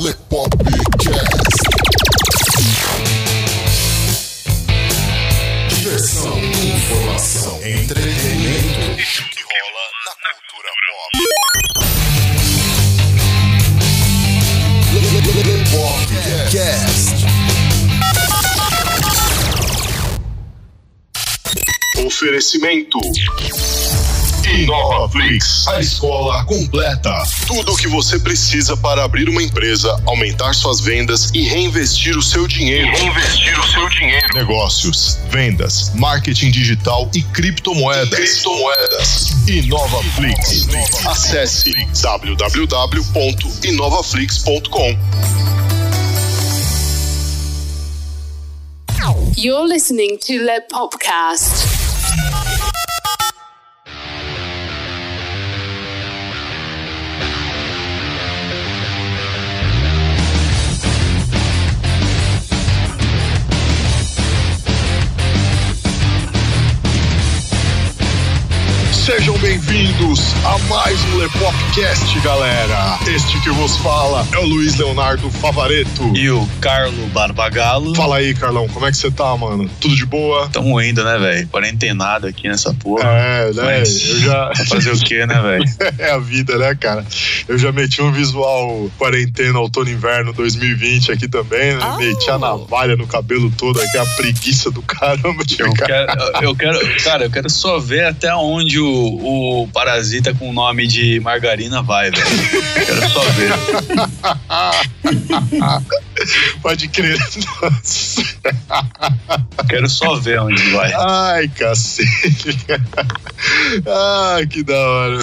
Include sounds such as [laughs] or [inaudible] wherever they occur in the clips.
Lepopcast. Diversão, informação, entretenimento. Isso que rola na cultura pop. Lepopcast. Oferecimento. InovaFlix, a escola completa. Tudo o que você precisa para abrir uma empresa, aumentar suas vendas e reinvestir o seu dinheiro. Reinvestir o seu dinheiro. Negócios, vendas, marketing digital e criptomoedas. criptomoedas. InovaFlix. Acesse www.inovaflix.com. You're listening to Le Popcast. Sejam bem-vindos a mais um Lepopcast, galera. Este que vos fala é o Luiz Leonardo Favareto. E o Carlo Barbagalo. Fala aí, Carlão, como é que você tá, mano? Tudo de boa? Tamo indo, né, velho? Quarentenado aqui nessa porra. É, né? Mas Eu já. [laughs] Fazer o quê, né, velho? [laughs] é a vida, né, cara? Eu já meti um visual quarentena outono inverno 2020 aqui também, né? Meti a navalha no cabelo todo aqui, a preguiça do [laughs] caramba de Eu ficar. quero, eu quero, cara, eu quero só ver até onde o, o parasita com o nome de margarina vai, velho. Quero só ver. [laughs] [laughs] Pode crer. Nossa. Quero só ver onde vai. Ai, cacete. Ai, que da hora.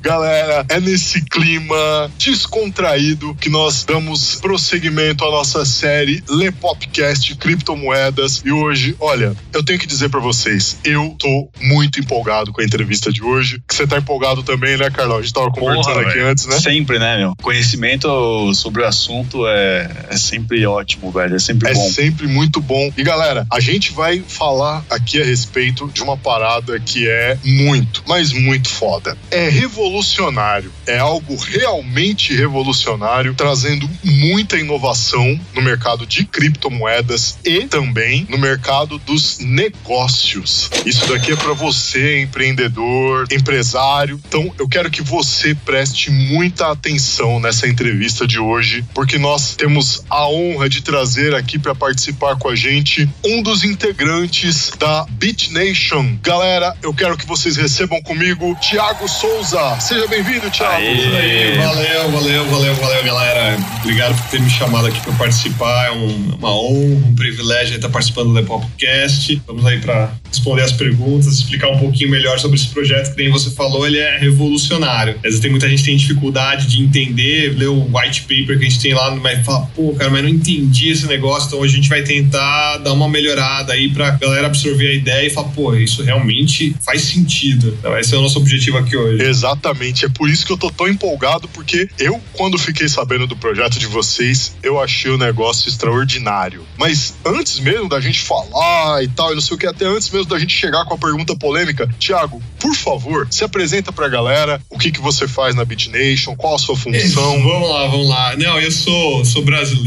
Galera, é nesse clima descontraído que nós damos prosseguimento à nossa série Le Popcast Criptomoedas. E hoje, olha, eu tenho que dizer pra vocês, eu tô muito empolgado com a entrevista de hoje. Que você tá empolgado também, né, Carlão? A gente tava conversando Porra, aqui velho. antes, né? Sempre, né, meu? Conhecimento sobre o assunto é, é sempre ótimo, velho. É sempre É bom. sempre muito bom. E galera, a gente vai falar aqui a respeito de uma parada que é muito, mas muito foda. É revolucionário. É algo realmente revolucionário, trazendo muita inovação no mercado de criptomoedas e também no mercado dos negócios. Isso daqui é para você, empreendedor, empresário. Então, eu quero que você preste muita atenção nessa entrevista de hoje, porque nós temos a honra de trazer aqui para participar com a gente um dos integrantes da Beat Nation. Galera, eu quero que vocês recebam comigo Thiago Souza. Seja bem-vindo, Thiago. Aê. Valeu, valeu, valeu, valeu, galera. Obrigado por ter me chamado aqui para participar. É um- uma honra, um privilégio estar participando do Lepopcast. Vamos aí para responder as perguntas, explicar um pouquinho melhor sobre esse projeto que nem você falou, ele é revolucionário. Às vezes tem muita gente que tem dificuldade de entender, ler o white paper que a gente tem lá, mas fala, pô, cara, mas não entendi esse negócio, então hoje a gente vai tentar dar uma melhorada aí pra galera absorver a ideia e falar, pô, isso realmente faz sentido. Então, esse é o nosso objetivo aqui hoje. Exatamente, é por isso que eu tô tão empolgado, porque eu, quando fiquei sabendo do projeto de vocês, eu achei o negócio extraordinário. Mas antes mesmo da gente falar e tal, e não sei o que, até antes mesmo da gente chegar com a pergunta polêmica, Thiago, por favor, se apresenta pra galera o que, que você faz na Beat Nation, qual a sua Isso, função. [laughs] vamos lá, vamos lá. Não, eu sou, sou brasileiro,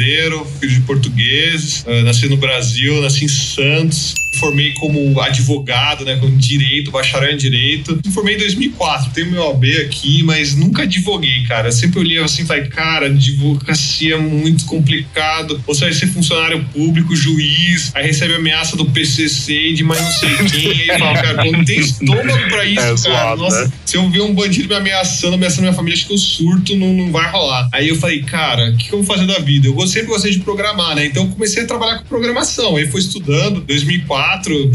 filho de português, eh, nasci no Brasil, nasci em Santos. Formei como advogado, né, com direito, bacharel em direito. Me formei em 2004, tenho meu OB aqui, mas nunca advoguei, cara. Sempre olhei assim e falei, cara, advocacia é muito complicado. Você vai ser funcionário público, juiz, aí recebe ameaça do PCC de mais não sei quem. Aí fala, cara, não tem estômago pra [laughs] isso, É cara. Nossa, né? se eu ver um bandido me ameaçando, ameaçando minha família, acho que eu surto, não, não vai rolar. Aí eu falei, cara, o que, que eu vou fazer da vida? Eu sempre gostei de programar, né? Então eu comecei a trabalhar com programação. Aí fui estudando, 2004,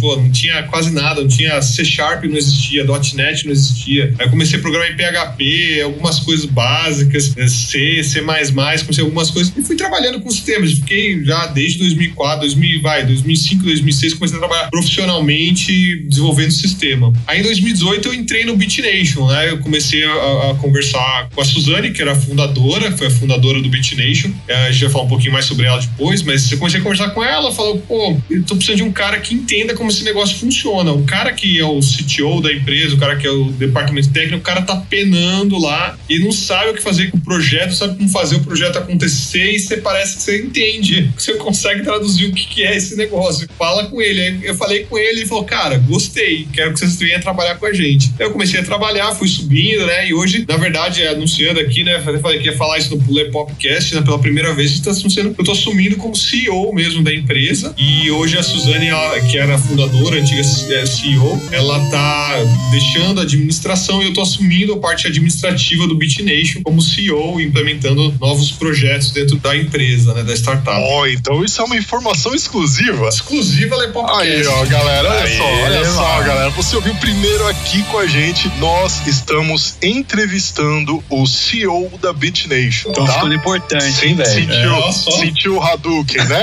pô, não tinha quase nada, não tinha C Sharp, não existia, .NET não existia. Aí comecei a programar em PHP, algumas coisas básicas, eh, C, C++, comecei algumas coisas e fui trabalhando com sistemas. Fiquei já desde 2004, 2000, vai, 2005, 2006, comecei a trabalhar profissionalmente desenvolvendo sistema. Aí em 2018 eu entrei no BitNation, né? Eu comecei a, a conversar com a Suzane, que era a fundadora, foi a fundadora do BitNation. Eh, A gente vai falar um pouquinho mais sobre ela depois, mas eu comecei a conversar com ela, falou, pô, eu tô precisando de um cara que entenda como esse negócio funciona. O cara que é o CTO da empresa, o cara que é o departamento técnico, o cara tá penando lá e não sabe o que fazer com o projeto, sabe como fazer o projeto acontecer e você parece que você entende, [laughs] você consegue traduzir o que, que é esse negócio. Fala com ele. Eu falei com ele e falou: Cara, gostei, quero que vocês venham trabalhar com a gente. Eu comecei a trabalhar, fui subindo, né? E hoje, na verdade, anunciando aqui, né? Eu falei que ia falar isso no Pule Popcast, né? Pela primeira vez, está anunciando que eu tô assumindo como CEO mesmo da empresa. E hoje a Suzane, ela, que era fundadora, antiga é, CEO, ela tá deixando a administração e eu tô assumindo a parte administrativa do BitNation como CEO, implementando novos projetos dentro da empresa, né? Da startup. Oh, então isso é uma informação exclusiva. Exclusiva Lepopcast. Aí, ó, galera, olha Aí, só, olha mano. só, galera. Você ouviu primeiro aqui com a gente. Nós estamos entrevistando o CEO da BitNation. Então tá? ficando importante, hein, velho? Sentiu, é, sentiu o Hadouken, né?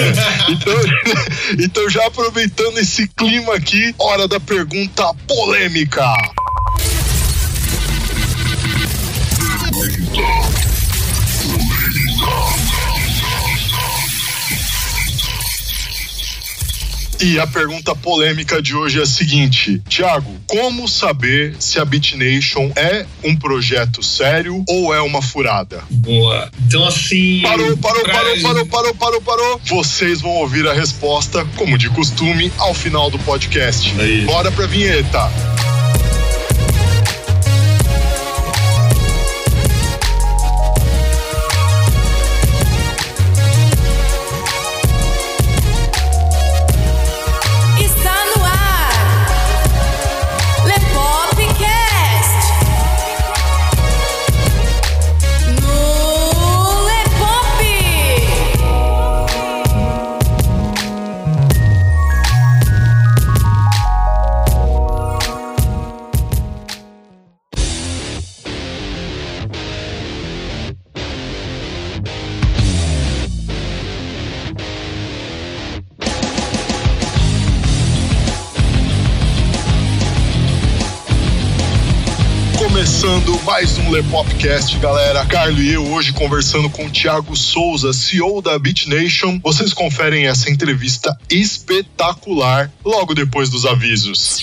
[laughs] então, [laughs] então, já aproveitando esse clima aqui, hora da pergunta polêmica. E a pergunta polêmica de hoje é a seguinte: Tiago, como saber se a BitNation é um projeto sério ou é uma furada? Boa. Então, assim. Parou, parou, pra... parou, parou, parou, parou, parou. Vocês vão ouvir a resposta, como de costume, ao final do podcast. Aí. Bora pra vinheta. Um Lepopcast, galera. Carlos e eu hoje conversando com o Thiago Souza, CEO da BitNation. Vocês conferem essa entrevista espetacular logo depois dos avisos.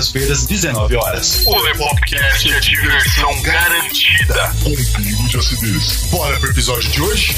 terças-feiras, 19 horas. O Lepopcast é diversão garantida. Com pingo de acidez. Bora pro episódio de hoje?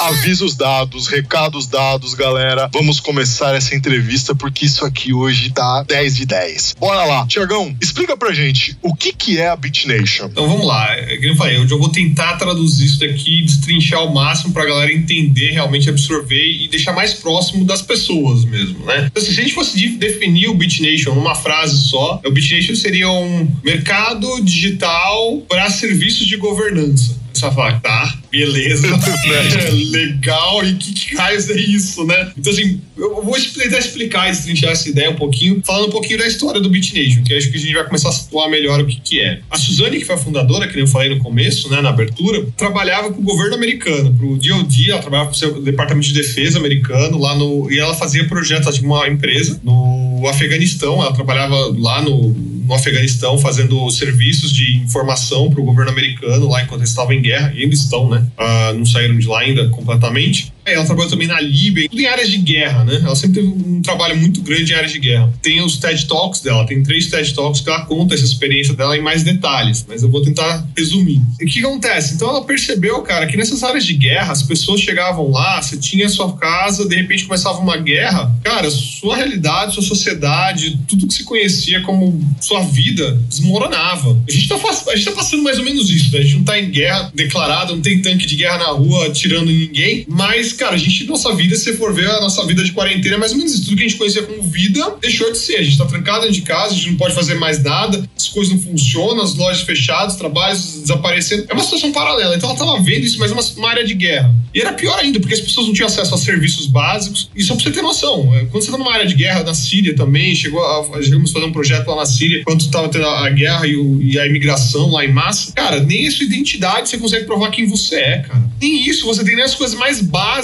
Avisos dados, recados dados, galera. Vamos começar essa entrevista porque isso aqui hoje tá 10 de 10. Bora lá. Tiagão, explica pra gente o que que é a BitNation. Então vamos lá. É eu falei, eu vou tentar traduzir isso daqui, destrinchar ao máximo pra galera entender, realmente absorver e deixar mais próximo das pessoas mesmo, né? Então, assim, se a gente fosse definir o BitNation numa frase só, o BitNation seria um mercado digital para serviços de governança. Vai falar, tá, beleza, [laughs] é, legal, e que, que raios é isso, né? Então, assim, eu vou tentar explicar, destrinchar essa ideia um pouquinho, falando um pouquinho da história do BitNation, que acho que a gente vai começar a situar melhor o que, que é. A Suzane, que foi a fundadora, que eu falei no começo, né, na abertura, trabalhava com o governo americano, pro DoD, ela trabalhava com o Departamento de Defesa americano, lá no. E ela fazia projetos de uma empresa no Afeganistão, ela trabalhava lá no no Afeganistão fazendo serviços de informação para o governo americano lá enquanto eles estavam em guerra, e ainda estão, né? Uh, não saíram de lá ainda completamente. É, ela trabalhou também na Líbia, tudo em áreas de guerra, né? Ela sempre teve um trabalho muito grande em áreas de guerra. Tem os TED Talks dela, tem três TED Talks que ela conta essa experiência dela em mais detalhes, mas eu vou tentar resumir. E o que acontece? Então ela percebeu, cara, que nessas áreas de guerra, as pessoas chegavam lá, você tinha sua casa, de repente começava uma guerra, cara, sua realidade, sua sociedade, tudo que se conhecia como sua vida desmoronava. A gente tá, a gente tá passando mais ou menos isso, né? A gente não tá em guerra declarada, não tem tanque de guerra na rua atirando em ninguém, mas cara, a gente, nossa vida, se você for ver a nossa vida de quarentena, é mais ou menos. Tudo que a gente conhecia como vida deixou de ser. A gente tá trancado dentro de casa, a gente não pode fazer mais nada, as coisas não funcionam, as lojas fechadas, trabalhos desaparecendo. É uma situação paralela. Então ela tava vendo isso, mas uma, uma área de guerra. E era pior ainda, porque as pessoas não tinham acesso a serviços básicos. E só pra você ter noção, é, quando você tá numa área de guerra, na Síria também, chegou a, chegamos a fazer um projeto lá na Síria, quando tava tendo a guerra e, o, e a imigração lá em massa, cara, nem a sua identidade você consegue provar quem você é, cara. Nem isso, você tem nem as coisas mais básicas.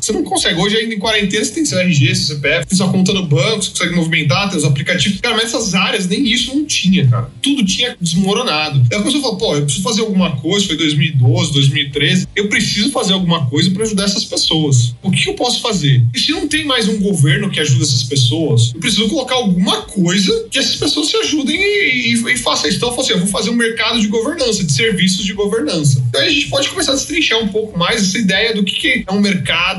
Você não consegue. Hoje, ainda em quarentena, você tem seu RG, seu CPF, sua conta no banco, você consegue movimentar, tem os aplicativos. Cara, mas essas áreas, nem isso não tinha, cara. Tudo tinha desmoronado. Aí a pessoa falou, pô, eu preciso fazer alguma coisa, foi 2012, 2013, eu preciso fazer alguma coisa para ajudar essas pessoas. O que eu posso fazer? E se não tem mais um governo que ajuda essas pessoas, eu preciso colocar alguma coisa que essas pessoas se ajudem e, e, e façam isso. Então eu assim, eu vou fazer um mercado de governança, de serviços de governança. Então a gente pode começar a destrinchar um pouco mais essa ideia do que é um mercado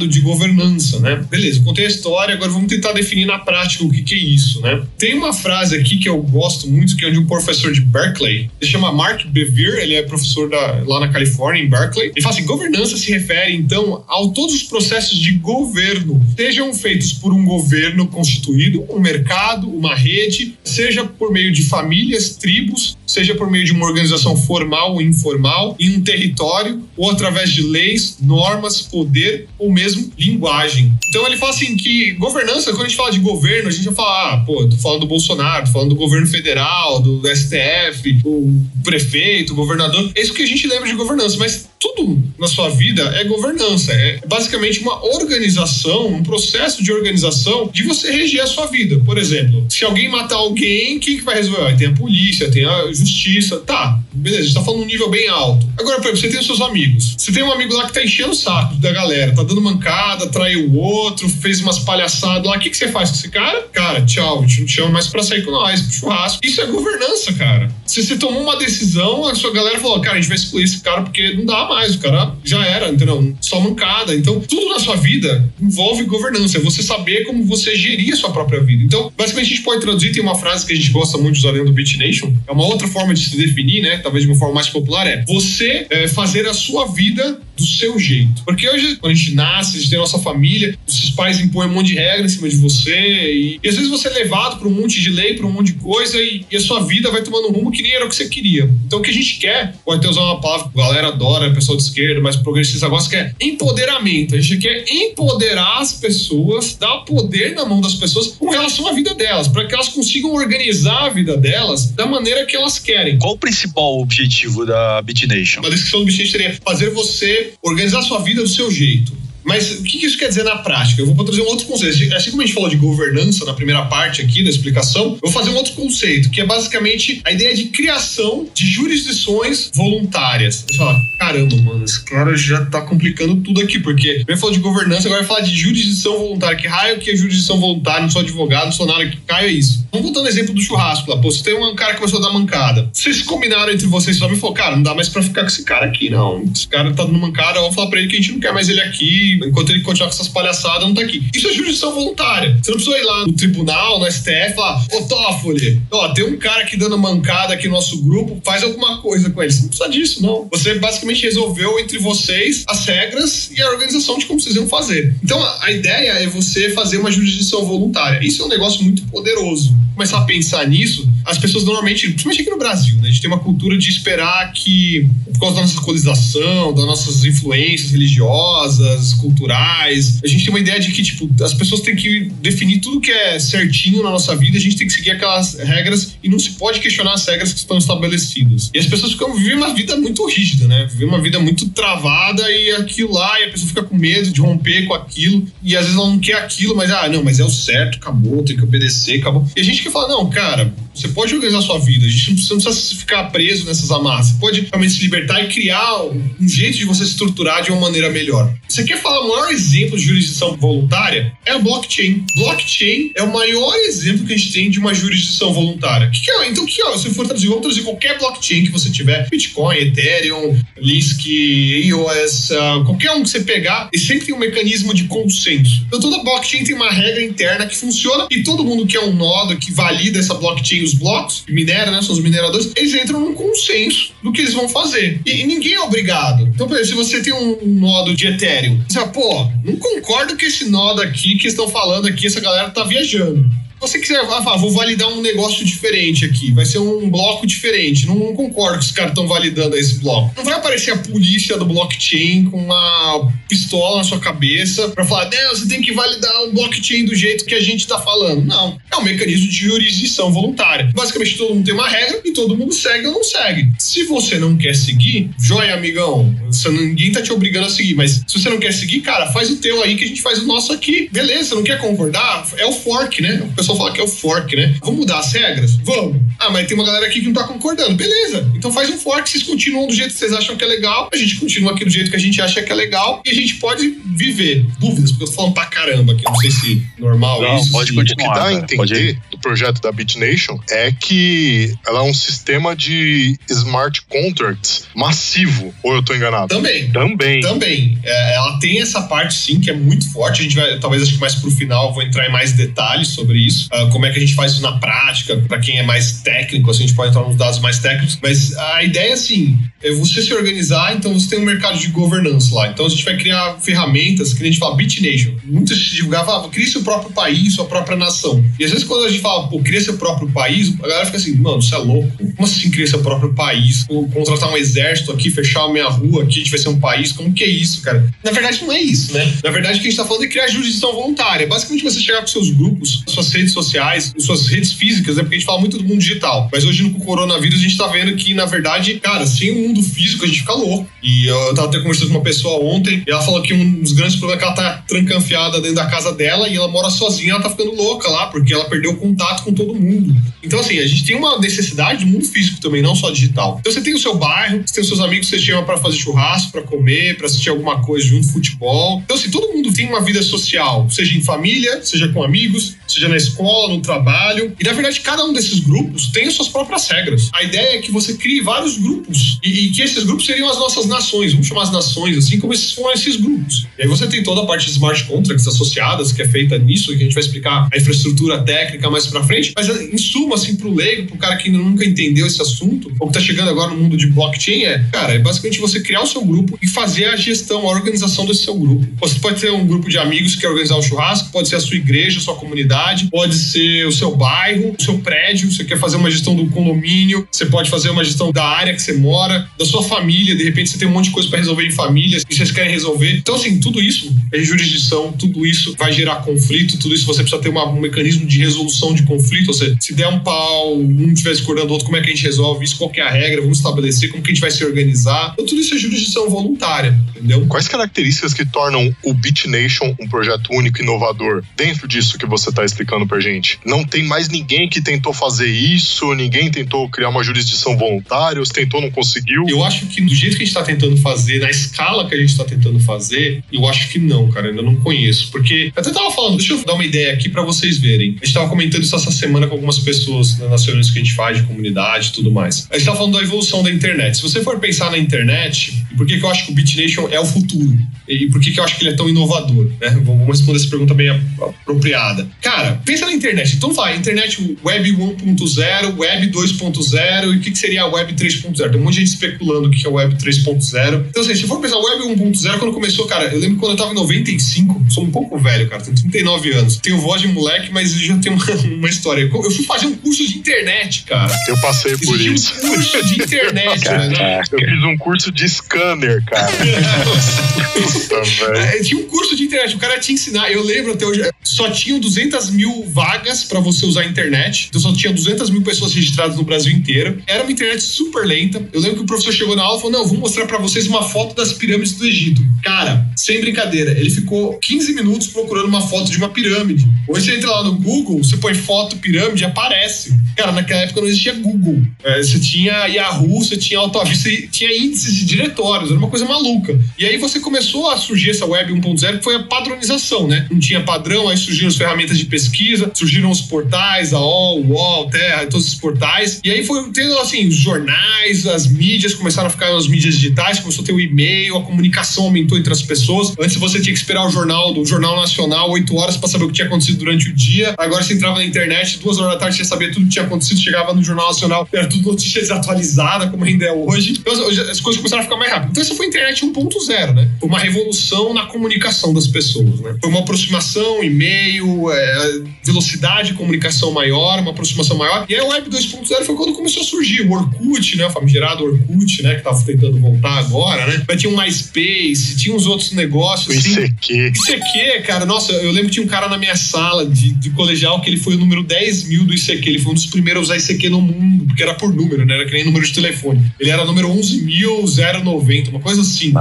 de governança, né? Beleza, contei a história, agora vamos tentar definir na prática o que, que é isso, né? Tem uma frase aqui que eu gosto muito, que é de um professor de Berkeley, ele chama Mark Bevere, ele é professor da, lá na Califórnia, em Berkeley. Ele fala assim: governança se refere, então, a todos os processos de governo, sejam feitos por um governo constituído, um mercado, uma rede, seja por meio de famílias, tribos, seja por meio de uma organização formal ou informal, em um território, ou através de leis, normas, poder ou mesmo linguagem. Então ele fala assim que governança, quando a gente fala de governo, a gente vai falar, ah, pô, tô falando do Bolsonaro, tô falando do governo federal, do STF, o prefeito, o governador. É isso que a gente lembra de governança, mas tudo na sua vida é governança. É basicamente uma organização, um processo de organização de você reger a sua vida. Por exemplo, se alguém matar alguém, quem que vai resolver? Tem a polícia, tem a justiça. Tá, beleza, a gente tá falando um nível bem alto. Agora, por exemplo, você tem os seus amigos. Você tem um amigo lá que tá enchendo o saco da galera, tá dando mancada, traiu o outro, fez umas palhaçadas lá. O que, que você faz com esse cara? Cara, tchau, a gente não te chama mais pra sair com nós, pro churrasco. Isso é governança, cara. Se você tomou uma decisão, a sua galera falou, cara, a gente vai excluir esse cara porque não dá mais, o cara já era, entendeu? Só mancada. Então, tudo na sua vida envolve governança, é você saber como você gerir a sua própria vida. Então, basicamente, a gente pode traduzir, tem uma frase que a gente gosta muito de usar dentro do Beat Nation, é uma outra forma de se definir, né? Talvez de uma forma mais popular, é você é, fazer a sua vida do seu jeito. Porque hoje, quando a gente nasce, a gente tem a nossa família, os seus pais impõem um monte de regra em cima de você, e, e às vezes você é levado para um monte de lei, para um monte de coisa, e, e, a sua vida vai tomando um rumo que nem era o que você queria. Então o que a gente quer, pode até usar uma palavra que a galera adora, pessoal de esquerda, mais progressista gosta, que é empoderamento. A gente quer empoderar as pessoas, dar poder na mão das pessoas com relação à vida delas, para que elas consigam organizar a vida delas da maneira que elas querem. Qual o principal objetivo da BitNation? A descrição do BitNation seria fazer você organizar sua vida do seu jeito. Mas o que isso quer dizer na prática? Eu vou trazer um outro conceito. Assim como a gente falou de governança na primeira parte aqui da explicação, eu vou fazer um outro conceito, que é basicamente a ideia de criação de jurisdições voluntárias. Você fala, caramba, mano, esse cara já tá complicando tudo aqui, porque primeiro falou de governança, agora vai falar de jurisdição voluntária. Que raio que é jurisdição voluntária? Não sou advogado, não sou nada, que caio é isso. Vamos voltar no exemplo do churrasco lá. Pô, você tem um cara que começou a dar mancada. Vocês combinaram entre vocês só me falou, cara, não dá mais pra ficar com esse cara aqui, não. Esse cara tá dando mancada, eu vou falar pra ele que a gente não quer mais ele aqui enquanto ele continuar com essas palhaçadas, não tá aqui. Isso é jurisdição voluntária. Você não precisa ir lá no tribunal, no STF, falar, ô Toffoli, ó, tem um cara aqui dando mancada aqui no nosso grupo, faz alguma coisa com ele. Você não precisa disso, não. Você basicamente resolveu entre vocês as regras e a organização de como vocês iam fazer. Então, a ideia é você fazer uma jurisdição voluntária. Isso é um negócio muito poderoso. Começar a pensar nisso, as pessoas normalmente, principalmente aqui no Brasil, né, a gente tem uma cultura de esperar que, por causa da nossa colonização, das nossas influências religiosas, culturais. A gente tem uma ideia de que, tipo, as pessoas têm que definir tudo que é certinho na nossa vida, a gente tem que seguir aquelas regras e não se pode questionar as regras que estão estabelecidas. E as pessoas ficam vivendo uma vida muito rígida, né? Vivem uma vida muito travada e aquilo lá, e a pessoa fica com medo de romper com aquilo, e às vezes ela não quer aquilo, mas, ah, não, mas é o certo, acabou, tem que obedecer, acabou. E a gente que fala, não, cara, você pode organizar sua vida, a gente não precisa, não precisa ficar preso nessas amarras, você pode realmente se libertar e criar um jeito de você se estruturar de uma maneira melhor. Você quer falar o maior exemplo de jurisdição voluntária? É a blockchain. Blockchain é o maior exemplo que a gente tem de uma jurisdição voluntária. Que que é? Então, que é? se for traduzir, vamos traduzir qualquer blockchain que você tiver, Bitcoin, Ethereum, Lisk, EOS, uh, qualquer um que você pegar, e sempre tem um mecanismo de consenso. Então, toda blockchain tem uma regra interna que funciona e todo mundo que é um nodo que valida essa blockchain os blocos, minera, né? São os mineradores, eles entram num consenso do que eles vão fazer. E, e ninguém é obrigado. Então, por exemplo, se você tem um, um nodo de Ethereum, você fala, pô, não concordo com esse nodo aqui que estão falando aqui, essa galera tá viajando você quiser, ah, vou validar um negócio diferente aqui, vai ser um bloco diferente. Não, não concordo que os caras estão validando esse bloco. Não vai aparecer a polícia do blockchain com uma pistola na sua cabeça para falar, não, você tem que validar o blockchain do jeito que a gente está falando. Não. É um mecanismo de jurisdição voluntária. Basicamente, todo mundo tem uma regra e todo mundo segue ou não segue. Se você não quer seguir, joia, amigão. Você, ninguém tá te obrigando a seguir, mas se você não quer seguir, cara, faz o teu aí que a gente faz o nosso aqui. Beleza, não quer concordar? É o fork, né? O pessoal falar que é o fork, né? Vamos mudar as regras? Vamos. Ah, mas tem uma galera aqui que não tá concordando. Beleza. Então faz um fork, vocês continuam do jeito que vocês acham que é legal, a gente continua aqui do jeito que a gente acha que é legal e a gente pode viver. Dúvidas, porque eu tô falando pra caramba aqui, não sei se normal não, isso. Pode continuar. O que dá a entender do projeto da BitNation é que ela é um sistema de smart contracts massivo, ou eu tô enganado? Também. Também. Também. É, ela tem essa parte, sim, que é muito forte. A gente vai, talvez, acho que mais pro final, vou entrar em mais detalhes sobre isso uh, como é que a gente faz isso na prática, para quem é mais técnico, assim, a gente pode entrar nos dados mais técnicos, mas a ideia, assim, é você se organizar, então você tem um mercado de governança lá. Então a gente vai criar ferramentas, que a gente fala BitNation. Muitos divulgavam, ah, cria seu próprio país, sua própria nação. E às vezes quando a gente fala, pô, cria seu próprio país, a galera fica assim, mano, você é louco. Como assim cria seu próprio país? Ou contratar um exército aqui, fechar a minha rua aqui, a gente vai ser um país? Como que é isso, cara? Na verdade, não é isso, né? Na verdade, o que a gente tá falando é criar jurisdição voluntária. Basicamente, você chegar com seus grupos, suas redes sociais, suas redes físicas, né? Porque a gente fala muito do mundo digital. Mas hoje, com o coronavírus, a gente tá vendo que, na verdade, cara, sem o mundo físico, a gente fica louco. E eu tava até conversando com uma pessoa ontem, e ela falou que um dos grandes problemas é que ela tá trancanfiada dentro da casa dela e ela mora sozinha, ela tá ficando louca lá, porque ela perdeu o contato com todo mundo. Então, assim, a gente tem uma necessidade do mundo físico também, não só digital. Então, você tem o seu bairro, você tem os seus amigos que você chama para fazer churrasco, para comer, para assistir alguma coisa junto, futebol. Então, assim, todo mundo tem uma vida social, seja em família, seja com amigos, seja na escola, no trabalho. E, na verdade, cada um desses grupos tem as suas próprias regras. A ideia é que você crie vários grupos e, e que esses grupos seriam as nossas nações, vamos chamar as nações assim, como esses são esses grupos. E aí você tem toda a parte de smart contracts associadas, que é feita nisso, que a gente vai explicar a infraestrutura técnica mais pra frente, mas em suma, assim, pro leigo, pro cara que nunca entendeu esse assunto, ou que tá chegando agora no mundo de blockchain, é, cara, é basicamente você criar o seu grupo e fazer a gestão, a organização desse seu grupo. Você pode ter um grupo de amigos que quer organizar um churrasco, pode ser a sua igreja, a sua comunidade, pode ser o seu bairro, o seu prédio, você quer fazer uma gestão do condomínio, você pode fazer uma gestão da área que você mora, da sua família, de repente você tem um monte de coisa para resolver em família e vocês querem resolver. Então, assim, tudo isso é jurisdição, tudo isso vai gerar conflito, tudo isso você precisa ter uma, um mecanismo de resolução de conflito, ou seja, se der um pau, um estiver discordando do outro, como é que a gente resolve isso, qual é a regra, vamos estabelecer, como que a gente vai se organizar. Então, tudo isso é jurisdição voluntária, entendeu? Quais características que tornam o BitNation um projeto único e inovador dentro disso que você está explicando pra gente? Não tem mais ninguém que tentou fazer isso, ninguém tentou criar uma jurisdição voluntária, ou se tentou, não conseguiu? Eu acho que do jeito que a gente está tentando fazer, na escala que a gente está tentando fazer, eu acho que não, cara, ainda não conheço. Porque eu até tava falando, deixa eu dar uma ideia aqui para vocês verem. A gente tava comentando isso essa semana com algumas pessoas né, nas reuniões que a gente faz de comunidade e tudo mais. A gente tava falando da evolução da internet. Se você for pensar na internet, por que, que eu acho que o BitNation é o futuro? E por que, que eu acho que ele é tão inovador? Né? Vamos responder essa pergunta bem apropriada. Cara, pensa na internet. Então vai, internet web 1.0, web 2.0 e o que, que seria a web 3.0? Tem um monte de gente especulando o que é a web 3.0. Então, assim, se for pensar web 1.0, quando começou, cara, eu lembro quando eu tava em 95, sou um pouco velho, cara, tenho 39 anos. Tenho voz de moleque, mas já tenho [laughs] uma, uma história. Eu fui fazer um curso de internet, cara. Eu passei por Existia isso. Um curso de internet, né? Eu fiz um curso de scanner, cara. [laughs] Puta, velho. É, tinha um curso de internet, o cara te ensinar. Eu lembro até hoje, só tinham 200 mil vagas pra você usar a internet. Então só tinha 200 mil pessoas registradas no Brasil inteiro. Era uma internet super lenta. Eu lembro que o professor chegou na aula e falou: Não, vou mostrar pra vocês uma foto das pirâmides do Egito. Cara, sem brincadeira, ele ficou 15 minutos procurando uma foto de uma pirâmide. Hoje você entra lá no Google, você põe foto pirâmide aparece. Cara, naquela época não existia Google. É, você tinha Yahoo, você tinha AutoVista, você tinha índices de diretórios, era uma coisa maluca. E aí você começou a surgir essa web 1.0, que foi a padronização, né? Não tinha padrão, aí surgiram as ferramentas de pesquisa, pesquisa, surgiram os portais, a UOL, UOL, Terra, todos os portais. E aí foi tendo, assim, os jornais, as mídias começaram a ficar nas mídias digitais, começou a ter o e-mail, a comunicação aumentou entre as pessoas. Antes você tinha que esperar o jornal do Jornal Nacional oito horas para saber o que tinha acontecido durante o dia. Agora você entrava na internet, duas horas da tarde, você sabia tudo que tinha acontecido, chegava no Jornal Nacional, era tudo notícia desatualizada, como ainda é hoje. Então as coisas começaram a ficar mais rápido. Então essa foi a internet 1.0, né? Foi uma revolução na comunicação das pessoas, né? Foi uma aproximação, e-mail, é, velocidade de comunicação maior, uma aproximação maior. E aí o Web 2.0 foi quando começou a surgir o Orkut, né? O famigerado Orkut, né? Que tava tentando voltar agora, né? Mas tinha um MySpace, tinha uns outros negócios. O assim. ICQ. ICQ, cara, nossa, eu lembro que tinha um cara na minha sala de, de colegial que ele foi o número 10 mil do ICQ. Ele foi um dos primeiros a usar ICQ no mundo, porque era por número, né? Era que nem número de telefone. Ele era número 11.090, uma coisa assim.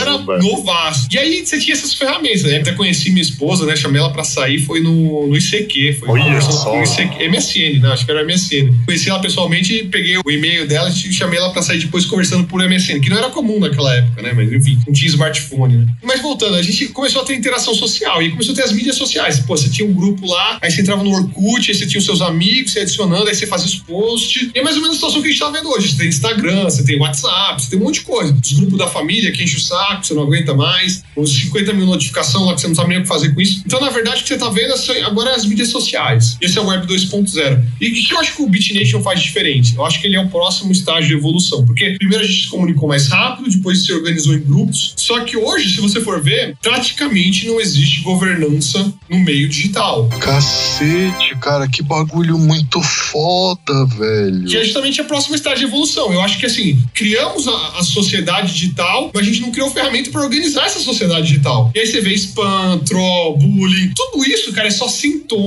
Era novaço. E aí você tinha essas ferramentas, né? Eu até conheci minha esposa, né? Chamei ela pra sair, foi no, no ICQ. Foi Olha só. MSN, né? Acho que era MSN. Conheci ela pessoalmente, peguei o e-mail dela e chamei ela pra sair depois conversando por MSN, que não era comum naquela época, né? Mas enfim, não tinha smartphone, né? Mas voltando, a gente começou a ter interação social e começou a ter as mídias sociais. Pô, você tinha um grupo lá, aí você entrava no Orkut, aí você tinha os seus amigos, você adicionando, aí você fazia os posts. E é mais ou menos a situação que a gente tá vendo hoje. Você tem Instagram, você tem WhatsApp, você tem um monte de coisa. Os grupos da família que enche o saco, você não aguenta mais. Os 50 mil notificações lá que você não sabe nem o que fazer com isso. Então, na verdade, o que você tá vendo é agora é as mídias sociais. Esse é o Web 2.0. E o que eu acho que o BitNation faz diferente? Eu acho que ele é o próximo estágio de evolução. Porque primeiro a gente se comunicou mais rápido, depois se organizou em grupos. Só que hoje, se você for ver, praticamente não existe governança no meio digital. Cacete, cara, que bagulho muito foda, velho. Que é justamente a próxima estágio de evolução. Eu acho que assim, criamos a, a sociedade digital, mas a gente não criou ferramenta para organizar essa sociedade digital. E aí você vê spam, troll, bullying, tudo isso, cara, é só sintoma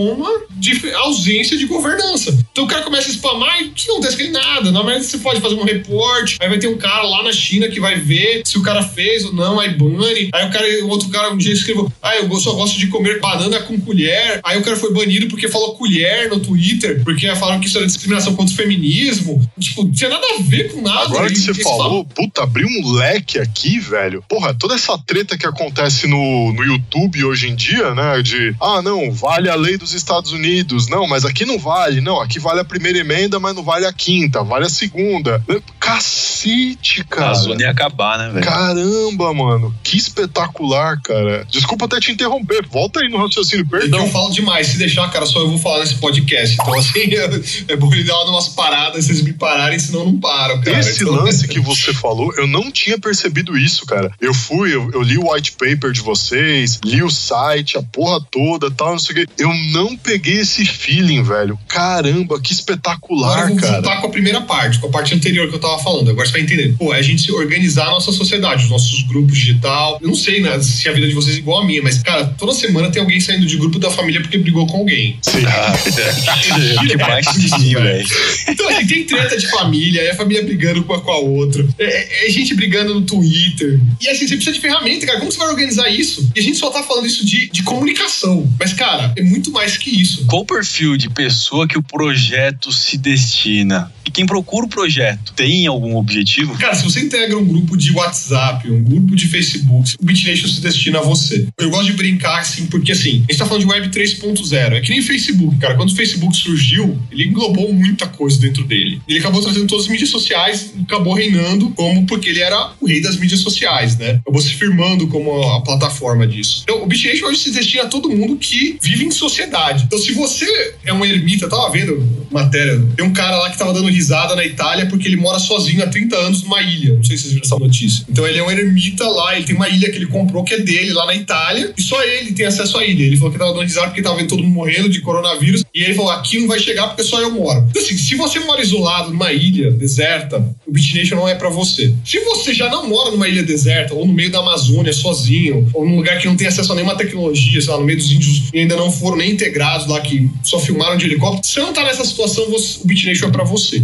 de fe- ausência de governança. Então o cara começa a spamar e não tá escrito nada. Na verdade, você pode fazer um report, aí vai ter um cara lá na China que vai ver se o cara fez ou não, aí bane. Aí o cara, o outro cara um dia escreveu: Ah, eu só gosto de comer banana com colher. Aí o cara foi banido porque falou colher no Twitter, porque falaram que isso era discriminação contra o feminismo. Tipo, não tinha nada a ver com nada. Agora que E você falou, puta, abriu um leque aqui, velho. Porra, toda essa treta que acontece no, no YouTube hoje em dia, né? De, ah, não, vale a lei dos Estados Unidos. Não, mas aqui não vale. Não, aqui vale a primeira emenda, mas não vale a quinta, vale a segunda. Cacete, cara. A zona ia acabar, né, velho? Caramba, mano. Que espetacular, cara. Desculpa até te interromper. Volta aí no raciocínio, perdão. eu falo demais. Se deixar, cara, só eu vou falar nesse podcast. Então, assim, [laughs] é, bom ele dar umas paradas, vocês me pararem, senão não param, cara. Esse Então- lance [laughs] que você falou, eu não tinha percebido isso, cara. Eu fui, eu, eu li o white paper de vocês, li o site, a porra toda, tal, não sei o quê. Eu não peguei esse feeling, velho. Caramba, que Agora espetacular, eu vou cara. voltar com a primeira parte, com a parte anterior que eu tava falando. Agora você vai entender. Pô, é a gente se organizar a nossa sociedade, os nossos grupos digital. Eu não sei né, se a vida de vocês é igual a minha, mas, cara, toda semana tem alguém saindo de grupo da família porque brigou com alguém. Sim. Ah, é. [laughs] que mais velho. Então, assim, tem treta de família, é a família brigando com a, com a outra, é, é- é gente brigando no Twitter. E assim, você precisa de ferramenta, cara. Como você vai organizar isso? E a gente só tá falando isso de, de comunicação. Mas, cara, é muito mais que isso. Qual o perfil de pessoa que o projeto se destina? E quem procura o projeto tem algum objetivo? Cara, se você integra um grupo de WhatsApp, um grupo de Facebook, o BitNation se destina a você. Eu gosto de brincar assim, porque assim, a gente tá falando de Web 3.0. É que nem Facebook, cara. Quando o Facebook surgiu, ele englobou muita coisa dentro dele. Ele acabou trazendo todas as mídias sociais e acabou reinando como porque ele era o rei das mídias sociais, né? Acabou se firmando como a plataforma disso. Então, o BitNation hoje se destina a todo mundo que vive em sociedade. Então, se você é um ermita, tava vendo matéria, tem um cara lá que tava dando na Itália porque ele mora sozinho há 30 anos numa ilha. Não sei se vocês viram essa notícia. Então ele é um ermita lá, ele tem uma ilha que ele comprou que é dele lá na Itália e só ele tem acesso à ilha. Ele falou que tava dando risada porque tava vendo todo mundo morrendo de coronavírus e ele falou: aqui não vai chegar porque só eu moro. Então, assim, se você mora isolado numa ilha deserta, o BitNation não é pra você. Se você já não mora numa ilha deserta ou no meio da Amazônia sozinho, ou num lugar que não tem acesso a nenhuma tecnologia, sei lá, no meio dos índios que ainda não foram nem integrados lá, que só filmaram de helicóptero, se você não tá nessa situação, você- o BitNation é pra você.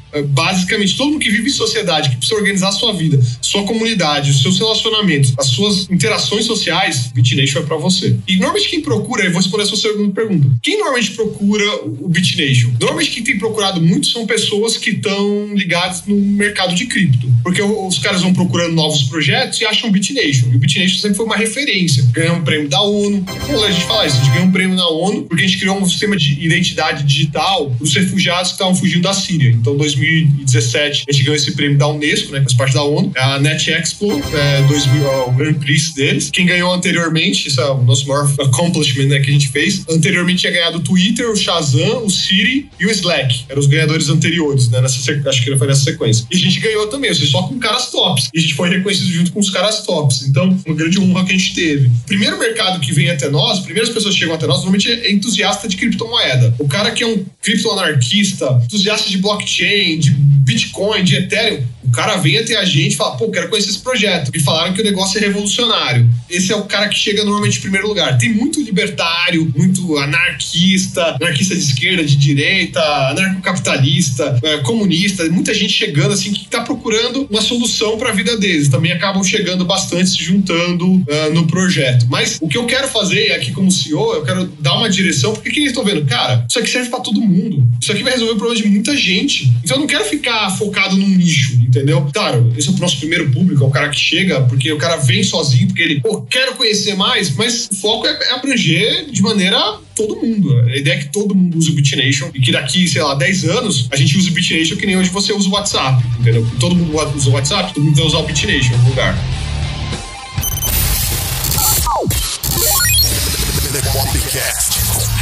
eh, basicamente todo mundo que vive em sociedade, que precisa organizar a sua vida, sua comunidade, os seus relacionamentos, as suas interações sociais, BitNation é para você. E normalmente quem procura, eu vou responder a sua segunda pergunta. Quem normalmente procura o BitNation? Normalmente quem tem procurado muito são pessoas que estão ligadas no mercado de cripto. Porque os caras vão procurando novos projetos e acham o BitNation. E o BitNation sempre foi uma referência. Ganhou um prêmio da ONU. Como a gente fala isso? A gente ganhou um prêmio na ONU porque a gente criou um sistema de identidade digital para os refugiados que estavam fugindo da Síria. Então, em 2017, a gente ganhou esse prêmio da Unesco, né, faz parte da ONU. A Net Expo, é, 2000, o Grand Prix deles. Quem ganhou anteriormente, isso é o nosso maior accomplishment né, que a gente fez. Anteriormente tinha ganhado o Twitter, o Shazam, o Siri e o Slack. Eram os ganhadores anteriores, né? Nessa, acho que foi nessa sequência. E a gente ganhou também, ou seja, só com caras tops. E a gente foi reconhecido junto com os caras tops. Então, uma grande honra que a gente teve. O primeiro mercado que vem até nós, as primeiras pessoas que chegam até nós, normalmente é entusiasta de criptomoeda. O cara que é um criptoanarquista, entusiasta de blockchain, de Bitcoin, de Ethereum, o cara vem até a gente e fala, pô, quero conhecer esse projeto. E falaram que o negócio é revolucionário. Esse é o cara que chega normalmente em primeiro lugar. Tem muito libertário, muito anarquista, anarquista de esquerda, de direita, anarcocapitalista, é, comunista, muita gente chegando assim que está procurando uma solução para a vida deles. Também acabam chegando bastante, se juntando uh, no projeto. Mas o que eu quero fazer aqui como CEO, eu quero dar uma direção, porque que eles estão vendo? Cara, isso aqui serve para todo mundo. Isso aqui vai resolver o problema de muita gente. Então não quero ficar focado num nicho, entendeu? Claro, esse é o nosso primeiro público, é o cara que chega, porque o cara vem sozinho, porque ele, pô, quero conhecer mais, mas o foco é, é abranger de maneira todo mundo. A ideia é que todo mundo use o BitNation e que daqui, sei lá, 10 anos a gente use o BitNation que nem hoje você usa o WhatsApp, entendeu? Todo mundo usa o WhatsApp, todo mundo vai usar o BitNation no lugar.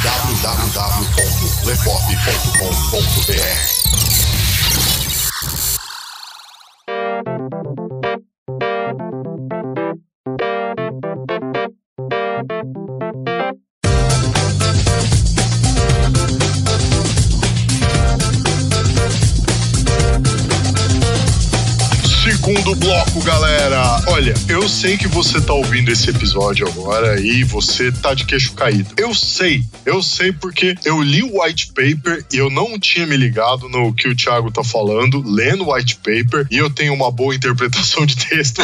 Www.lepop.com.br Boom. Segundo bloco, galera. Olha, eu sei que você tá ouvindo esse episódio agora e você tá de queixo caído. Eu sei, eu sei porque eu li o white paper e eu não tinha me ligado no que o Thiago tá falando, lendo o white paper, e eu tenho uma boa interpretação de texto.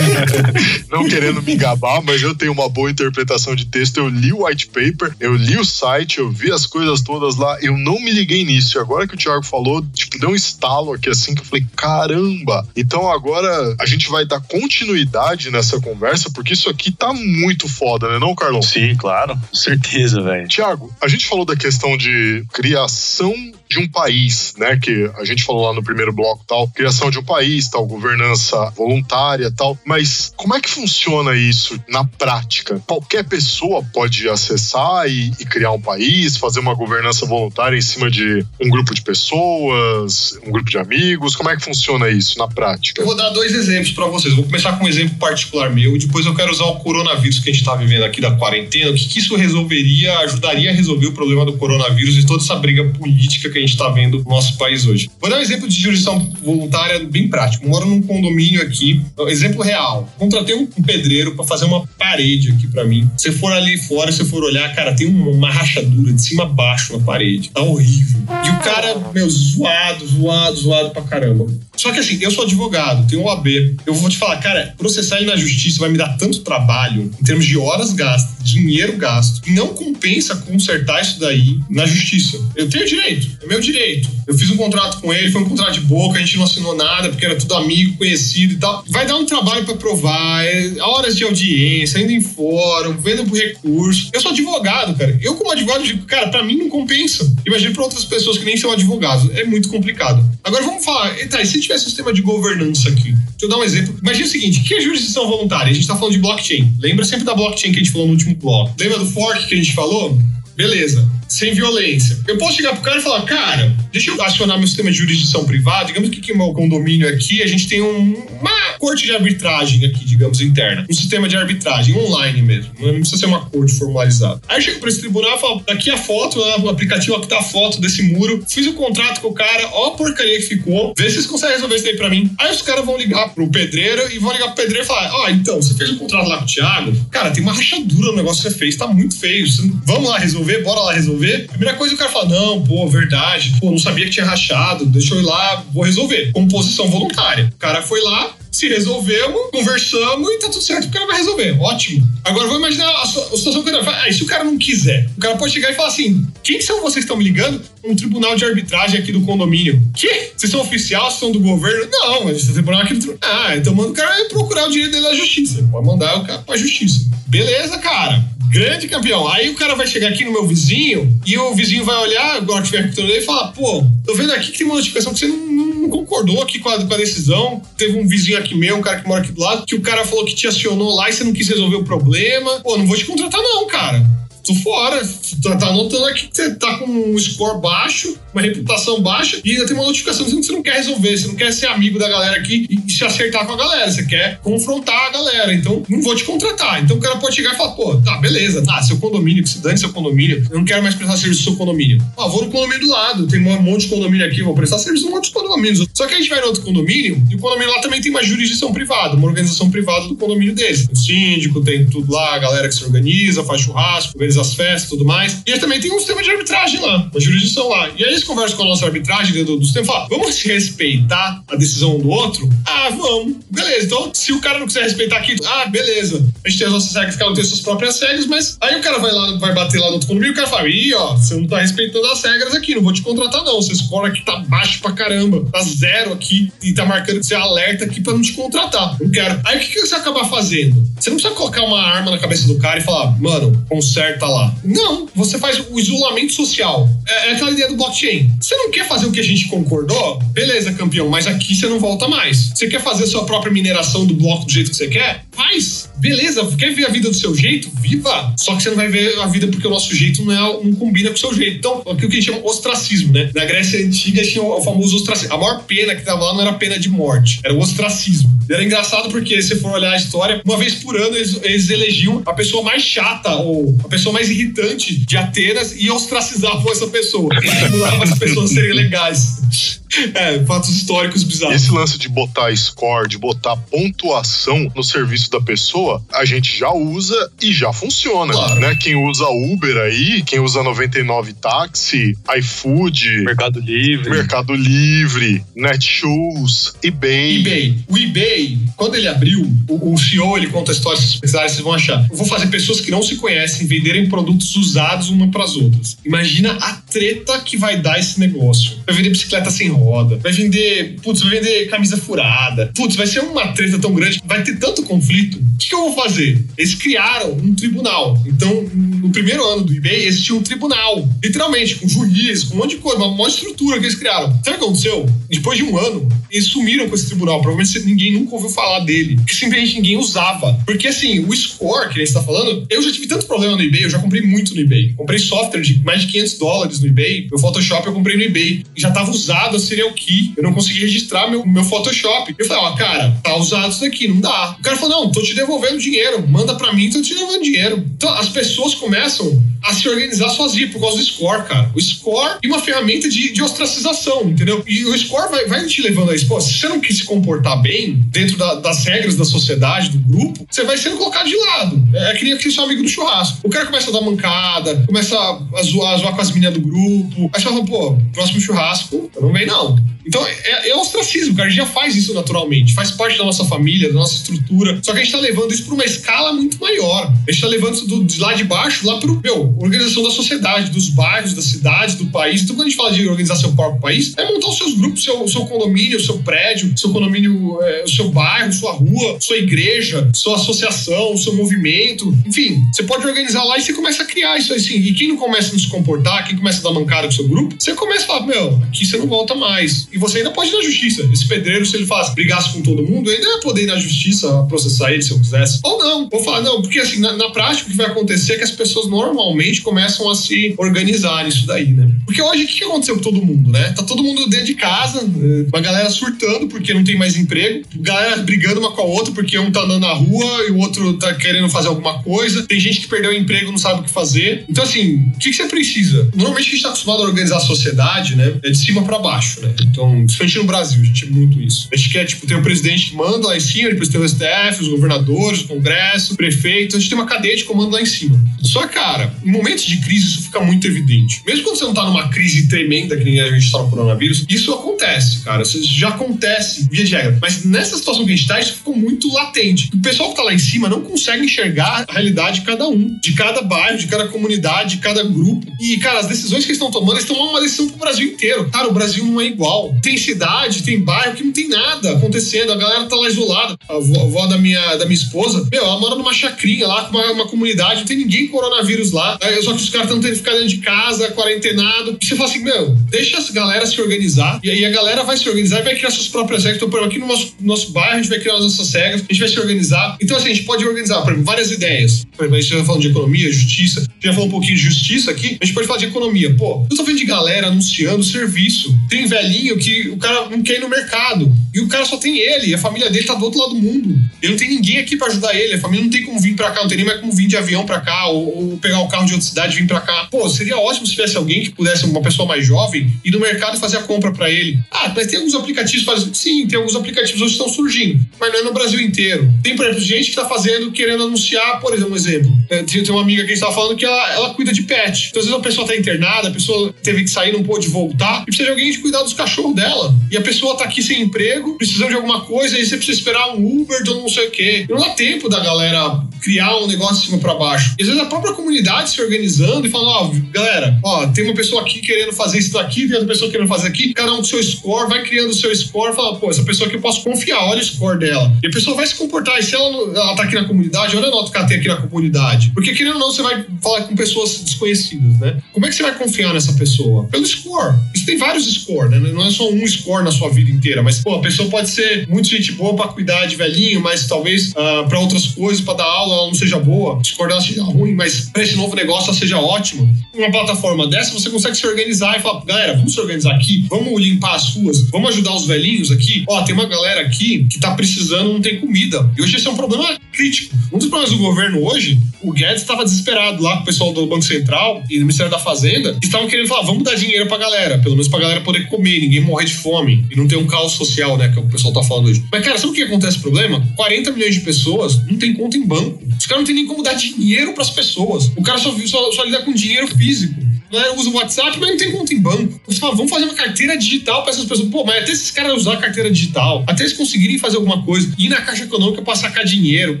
[laughs] não querendo me gabar, mas eu tenho uma boa interpretação de texto. Eu li o white paper, eu li o site, eu vi as coisas todas lá, eu não me liguei nisso. E agora que o Thiago falou, tipo, deu um estalo aqui assim que eu falei, caramba! Então agora a gente vai dar continuidade nessa conversa, porque isso aqui tá muito foda, né, não, Carlão? Sim, claro. Com certeza, velho. Tiago, a gente falou da questão de criação de um país, né? Que a gente falou lá no primeiro bloco tal, criação de um país, tal, governança voluntária, tal. Mas como é que funciona isso na prática? Qualquer pessoa pode acessar e, e criar um país, fazer uma governança voluntária em cima de um grupo de pessoas, um grupo de amigos. Como é que funciona isso na prática? Eu vou dar dois exemplos para vocês. Vou começar com um exemplo particular meu e depois eu quero usar o coronavírus que a gente está vivendo aqui da quarentena. O que, que isso resolveria, ajudaria a resolver o problema do coronavírus e toda essa briga política que a gente está vendo no nosso país hoje. Vou dar um exemplo de jurisdição voluntária bem prático. Moro num condomínio aqui, exemplo real. Contratei um pedreiro para fazer uma parede aqui para mim. Se for ali fora, se for olhar, cara, tem uma rachadura de cima a baixo na parede. Tá horrível. E o cara, meu, zoado, zoado, zoado pra caramba. Só que assim, eu sou advogado, tenho um AB. Eu vou te falar, cara, processar ele na justiça vai me dar tanto trabalho em termos de horas gastas, dinheiro gasto, e não compensa consertar isso daí na justiça. Eu tenho direito, é meu direito. Eu fiz um contrato com ele, foi um contrato de boca, a gente não assinou nada, porque era tudo amigo, conhecido e tal. Vai dar um trabalho para provar, é horas de audiência, indo em fórum, vendo por recurso. Eu sou advogado, cara. Eu, como advogado, digo, cara, para mim não compensa. Imagina para outras pessoas que nem são advogados. É muito complicado. Agora vamos falar, tá, e se tiver sistema de governança aqui? Deixa eu dar um exemplo. Imagina o seguinte: que é jurisdição voluntária? A gente tá falando de blockchain. Lembra sempre da blockchain que a gente falou no último bloco? Lembra do fork que a gente falou? Beleza, sem violência. Eu posso chegar pro cara e falar, cara, deixa eu acionar meu sistema de jurisdição privada. Digamos que aqui meu condomínio aqui, a gente tem um, uma corte de arbitragem aqui, digamos, interna. Um sistema de arbitragem, online mesmo. Não precisa ser uma corte formalizada. Aí eu chego pra esse tribunal e falo, aqui a foto, o aplicativo aqui tá a foto desse muro. Fiz o contrato com o cara, ó a porcaria que ficou. Vê se vocês conseguem resolver isso daí pra mim. Aí os caras vão ligar pro pedreiro e vão ligar pro pedreiro e falar, ó, oh, então, você fez um contrato lá com o Thiago? Cara, tem uma rachadura no negócio que você fez, tá muito feio. Vamos lá resolver? Bora lá resolver resolver, primeira coisa o cara fala: não, pô, verdade, pô, não sabia que tinha rachado, deixa eu ir lá, vou resolver. Composição voluntária. O cara foi lá, se resolvemos, conversamos e tá tudo certo, o cara vai resolver. Ótimo. Agora vamos imaginar a, situação que o cara. Ah, e se o cara não quiser? O cara pode chegar e falar assim: quem são vocês que estão me ligando? Um tribunal de arbitragem aqui do condomínio. Que? Vocês são oficial, vocês são do governo? Não, mas vocês tribunal aqui do tribunal. Ah, então manda o cara procurar o direito dele justiça. Pode mandar o cara pra justiça. Beleza, cara. Grande campeão. Aí o cara vai chegar aqui no meu vizinho e o vizinho vai olhar, agora que tiver e falar: pô, tô vendo aqui que tem uma notificação que você não, não concordou aqui com a, com a, decisão. Teve um vizinho aqui meu, um cara que mora aqui do lado, que o cara falou que te acionou lá e você não quis resolver o problema. Pô, não vou te contratar, não, cara tô fora. Tá, tá anotando aqui que você tá com um score baixo, uma reputação baixa, e ainda tem uma notificação dizendo que você não quer resolver, você não quer ser amigo da galera aqui e, se acertar com a galera, você quer confrontar a galera. Então, não vou te contratar. Então o cara pode chegar e falar, pô, tá, beleza, tá, seu condomínio, que se dane seu condomínio, eu não quero mais prestar serviço do seu condomínio. Ah, vou no condomínio do lado, tem um monte de condomínio aqui, vou prestar serviço em outros condomínios. Só que a gente vai no outro condomínio, e o condomínio lá também tem uma jurisdição privada, uma organização privada do condomínio deles. O síndico, tem tudo lá, a galera que se organiza, faz churrasco, organiza as festas e tudo mais. E também tem um sistema de arbitragem lá, uma jurisdição lá. E aí eles conversam com a nossa arbitragem dentro do sistema e falam: vamos respeitar a decisão do outro? Ah, vamos. Beleza. Então, se o cara não quiser respeitar aqui, ah, beleza. A gente tem as nossas regras, cada um tem suas próprias regras, mas aí o cara vai lá, vai bater lá no outro condomínio e o cara fala: ih, ó, você não tá respeitando as regras aqui, não vou te contratar, não. Você score aqui tá baixo pra caramba, tá zero aqui e tá marcando que você alerta aqui pra não te contratar. Não quero. Aí o que, que você acaba fazendo? Você não precisa colocar uma arma na cabeça do cara e falar, mano, conserta lá. Não, você faz o isolamento social. É, é, aquela ideia do blockchain. Você não quer fazer o que a gente concordou? Beleza, campeão, mas aqui você não volta mais. Você quer fazer a sua própria mineração do bloco do jeito que você quer? Faz. Beleza, quer ver a vida do seu jeito? Viva! Só que você não vai ver a vida porque o nosso jeito não, é, não combina com o seu jeito. Então, o que a gente chama ostracismo, né? Na Grécia Antiga tinha o famoso ostracismo. A maior pena que tava lá não era pena de morte, era o ostracismo. E era engraçado porque, se for olhar a história, uma vez por ano eles, eles elegiam a pessoa mais chata ou a pessoa mais irritante de Atenas e ostracizavam essa pessoa. Estimulavam as pessoas serem legais. É, fatos históricos bizarros. Esse lance de botar score, de botar pontuação no serviço da pessoa, a gente já usa e já funciona. Claro. Né? Quem usa Uber aí, quem usa 99 Táxi, iFood, Mercado Livre, Mercado Livre, Netshoes, eBay. eBay. O eBay, quando ele abriu, o, o CEO ele conta histórias especiais, vocês vão achar. Eu vou fazer pessoas que não se conhecem venderem produtos usados uma para as outras. Imagina a treta que vai dar esse negócio. Vai vender bicicleta sem roda, vai vender, putz, vai vender camisa furada. Putz, vai ser uma treta tão grande, vai ter tanto conflito. O que, que eu vou fazer? Eles criaram um tribunal. Então, no primeiro ano do eBay, existia um tribunal. Literalmente, com juiz, com um monte de coisa, uma de estrutura que eles criaram. Sabe o que aconteceu? Depois de um ano, eles sumiram com esse tribunal. Provavelmente ninguém nunca ouviu falar dele. Porque simplesmente ninguém usava. Porque assim, o score que ele está falando, eu já tive tanto problema no eBay, eu já comprei muito no eBay. Comprei software de mais de 500 dólares no eBay. Meu Photoshop eu comprei no eBay. Já estava usado serial key. Eu não consegui registrar meu, meu Photoshop. Eu falei, ó, cara, tá usado isso daqui, não dá. O cara falou, não, tô te devolvendo dinheiro. Manda pra mim, tô te devolvendo dinheiro. Então, as pessoas começam a se organizar sozinhas por causa do score, cara. O score e uma ferramenta de, de ostracização, entendeu? E o score vai, vai te levando a isso. Pô, se você não quis se comportar bem dentro da, das regras da sociedade, do grupo, você vai sendo colocado de lado. É, é que nem aquele seu amigo do churrasco. O cara começa a dar mancada, começa a zoar, a zoar com as meninas do grupo. Aí você fala, pô, próximo churrasco, eu não vem não. Então é, é ostracismo, cara. A gente já faz isso naturalmente. Faz parte da nossa família, da nossa estrutura. Só que a gente tá levando isso pra uma escala muito maior. A gente tá levando isso do, de lá de baixo lá pro, meu, organização da sociedade, dos bairros, das cidades, do país. Então quando a gente fala de organizar seu próprio país, é montar os seus grupos, seu, seu condomínio, seu prédio, seu condomínio, é, o seu bairro, sua rua, sua igreja, sua associação, seu movimento. Enfim, você pode organizar lá e você começa a criar isso assim. E quem não começa a se comportar, quem começa a dar mancada com seu grupo, você começa a falar, meu, aqui você não volta mais e você ainda pode ir na justiça. Esse pedreiro, se ele faz, brigasse com todo mundo, ainda ia poder ir na justiça processar ele se eu quisesse. Ou não. Vou falar, não, porque assim, na, na prática o que vai acontecer é que as pessoas normalmente começam a se organizar nisso daí, né? Porque hoje o que aconteceu com todo mundo, né? Tá todo mundo dentro de casa, eh, uma galera surtando porque não tem mais emprego, galera brigando uma com a outra porque um tá andando na rua e o outro tá querendo fazer alguma coisa, tem gente que perdeu o emprego não sabe o que fazer. Então, assim, o que, que você precisa? Normalmente a gente tá acostumado a organizar a sociedade, né? É de cima para baixo, né? Então, principalmente no Brasil, a gente muito isso. A gente quer, tipo, ter o presidente que manda lá em cima, depois tem o STF, os governadores, o Congresso, o prefeito, a gente tem uma cadeia de comando lá em cima. Só, cara, em momentos de crise isso fica muito evidente. Mesmo quando você não tá numa crise tremenda que nem a gente tá no coronavírus, isso acontece, cara. Isso já acontece, via de regra. Mas nessa situação que a gente tá, isso ficou muito latente. O pessoal que tá lá em cima não consegue enxergar a realidade de cada um, de cada bairro, de cada comunidade, de cada grupo. E, cara, as decisões que eles estão tomando, eles estão tomando uma decisão pro Brasil inteiro. Cara, o Brasil não é igual. Tem cidade, tem bairro que não tem nada acontecendo. A galera tá lá isolada. A avó, da, minha, da minha esposa, meu, ela mora numa chacrinha lá, com uma, uma comunidade, não tem ninguém com coronavírus lá. Só que os caras estão tendo que ficar dentro de casa, quarentenado. E você fala assim, meu, deixa as galera se organizar. E aí a galera vai se organizar e vai criar suas próprias regras. Então, por exemplo, aqui no nosso, nosso bairro, a gente vai criar as nossas regras, a gente vai se organizar. Então, assim, a gente pode organizar, por exemplo, várias ideias. Por exemplo, a gente já falando de economia, justiça, já falou um pouquinho de justiça aqui, a gente pode falar de economia. Pô, eu tô vendo de galera anunciando serviço. Tem velhinho que o cara não quer ir no mercado. E o cara só tem ele, a família dele tá do outro lado do mundo. Ele não tem ninguém aqui para ajudar ele, a família não tem como vir para cá, não tem nem mais como vir de avião para cá, ou, ou, pegar o carro de outra cidade e vir para cá. Pô, seria ótimo se tivesse alguém que pudesse, uma pessoa mais jovem, ir no mercado e fazer a compra para ele. Ah, mas tem alguns aplicativos fazendo. Sim, tem alguns aplicativos hoje que estão surgindo, mas não é no Brasil inteiro. Tem, por exemplo, gente que tá fazendo, querendo anunciar, por exemplo, um exemplo. É, tem, uma amiga que a gente falando que ela, ela cuida de pet. Então, às vezes a pessoa tá internada, a pessoa teve que sair, não pôde voltar, e precisa de alguém de cuidar dos cachorros dela. E a pessoa tá aqui sem emprego, precisando de alguma coisa, e você precisa esperar um Uber ou não sei o quê. Não dá tempo da galera criar um negócio de cima para baixo. E às vezes a própria comunidade se organizando e falando, ó, oh, galera, ó, tem uma pessoa aqui querendo fazer isso daqui, tem outra pessoa querendo fazer aqui, cada um com seu score, vai criando o seu score, fala, pô, essa pessoa aqui eu posso confiar, olha o score dela. E a pessoa vai se comportar, e se ela, ela tá aqui na comunidade, olha a nota que ela tem aqui na comunidade. Porque querendo ou não, você vai falar com pessoas desconhecidas, né? Como é que você vai confiar nessa pessoa? Pelo score. Isso tem vários scores, né? Não é só um score na sua vida inteira, mas, pô, a pessoa pode ser muito gente boa para cuidar de velhinho, mas talvez uh, ah, para outras coisas, para dar aula, ela não seja boa, o score dela seja ruim, mas para esse novo negócio ela seja ótima. Uma plataforma dessa, você consegue se organizar e falar, galera, vamos se organizar aqui, vamos limpar as ruas, vamos ajudar os velhinhos aqui. Ó, tem uma galera aqui que tá precisando, não tem comida. E hoje esse é um problema crítico. Um dos problemas do governo hoje, o Guedes estava desesperado lá com o pessoal do Banco Central e do Ministério da Fazenda, que estavam querendo falar, vamos dar dinheiro pra galera, pelo menos pra galera poder comer, ninguém morrer de fome e não ter um caos social, né, que é o que o pessoal tá falando hoje. Mas, cara, sabe o que acontece o problema? 40 milhões de pessoas não tem conta em banco. Os caras não tem nem como dar dinheiro pras pessoas. O cara só, só, só lida com dinheiro físico né, usa o WhatsApp, mas não tem conta em banco. Você fala, vamos fazer uma carteira digital para essas pessoas. Pô, mas até esses caras usar a carteira digital, até eles conseguirem fazer alguma coisa, ir na Caixa Econômica para sacar dinheiro,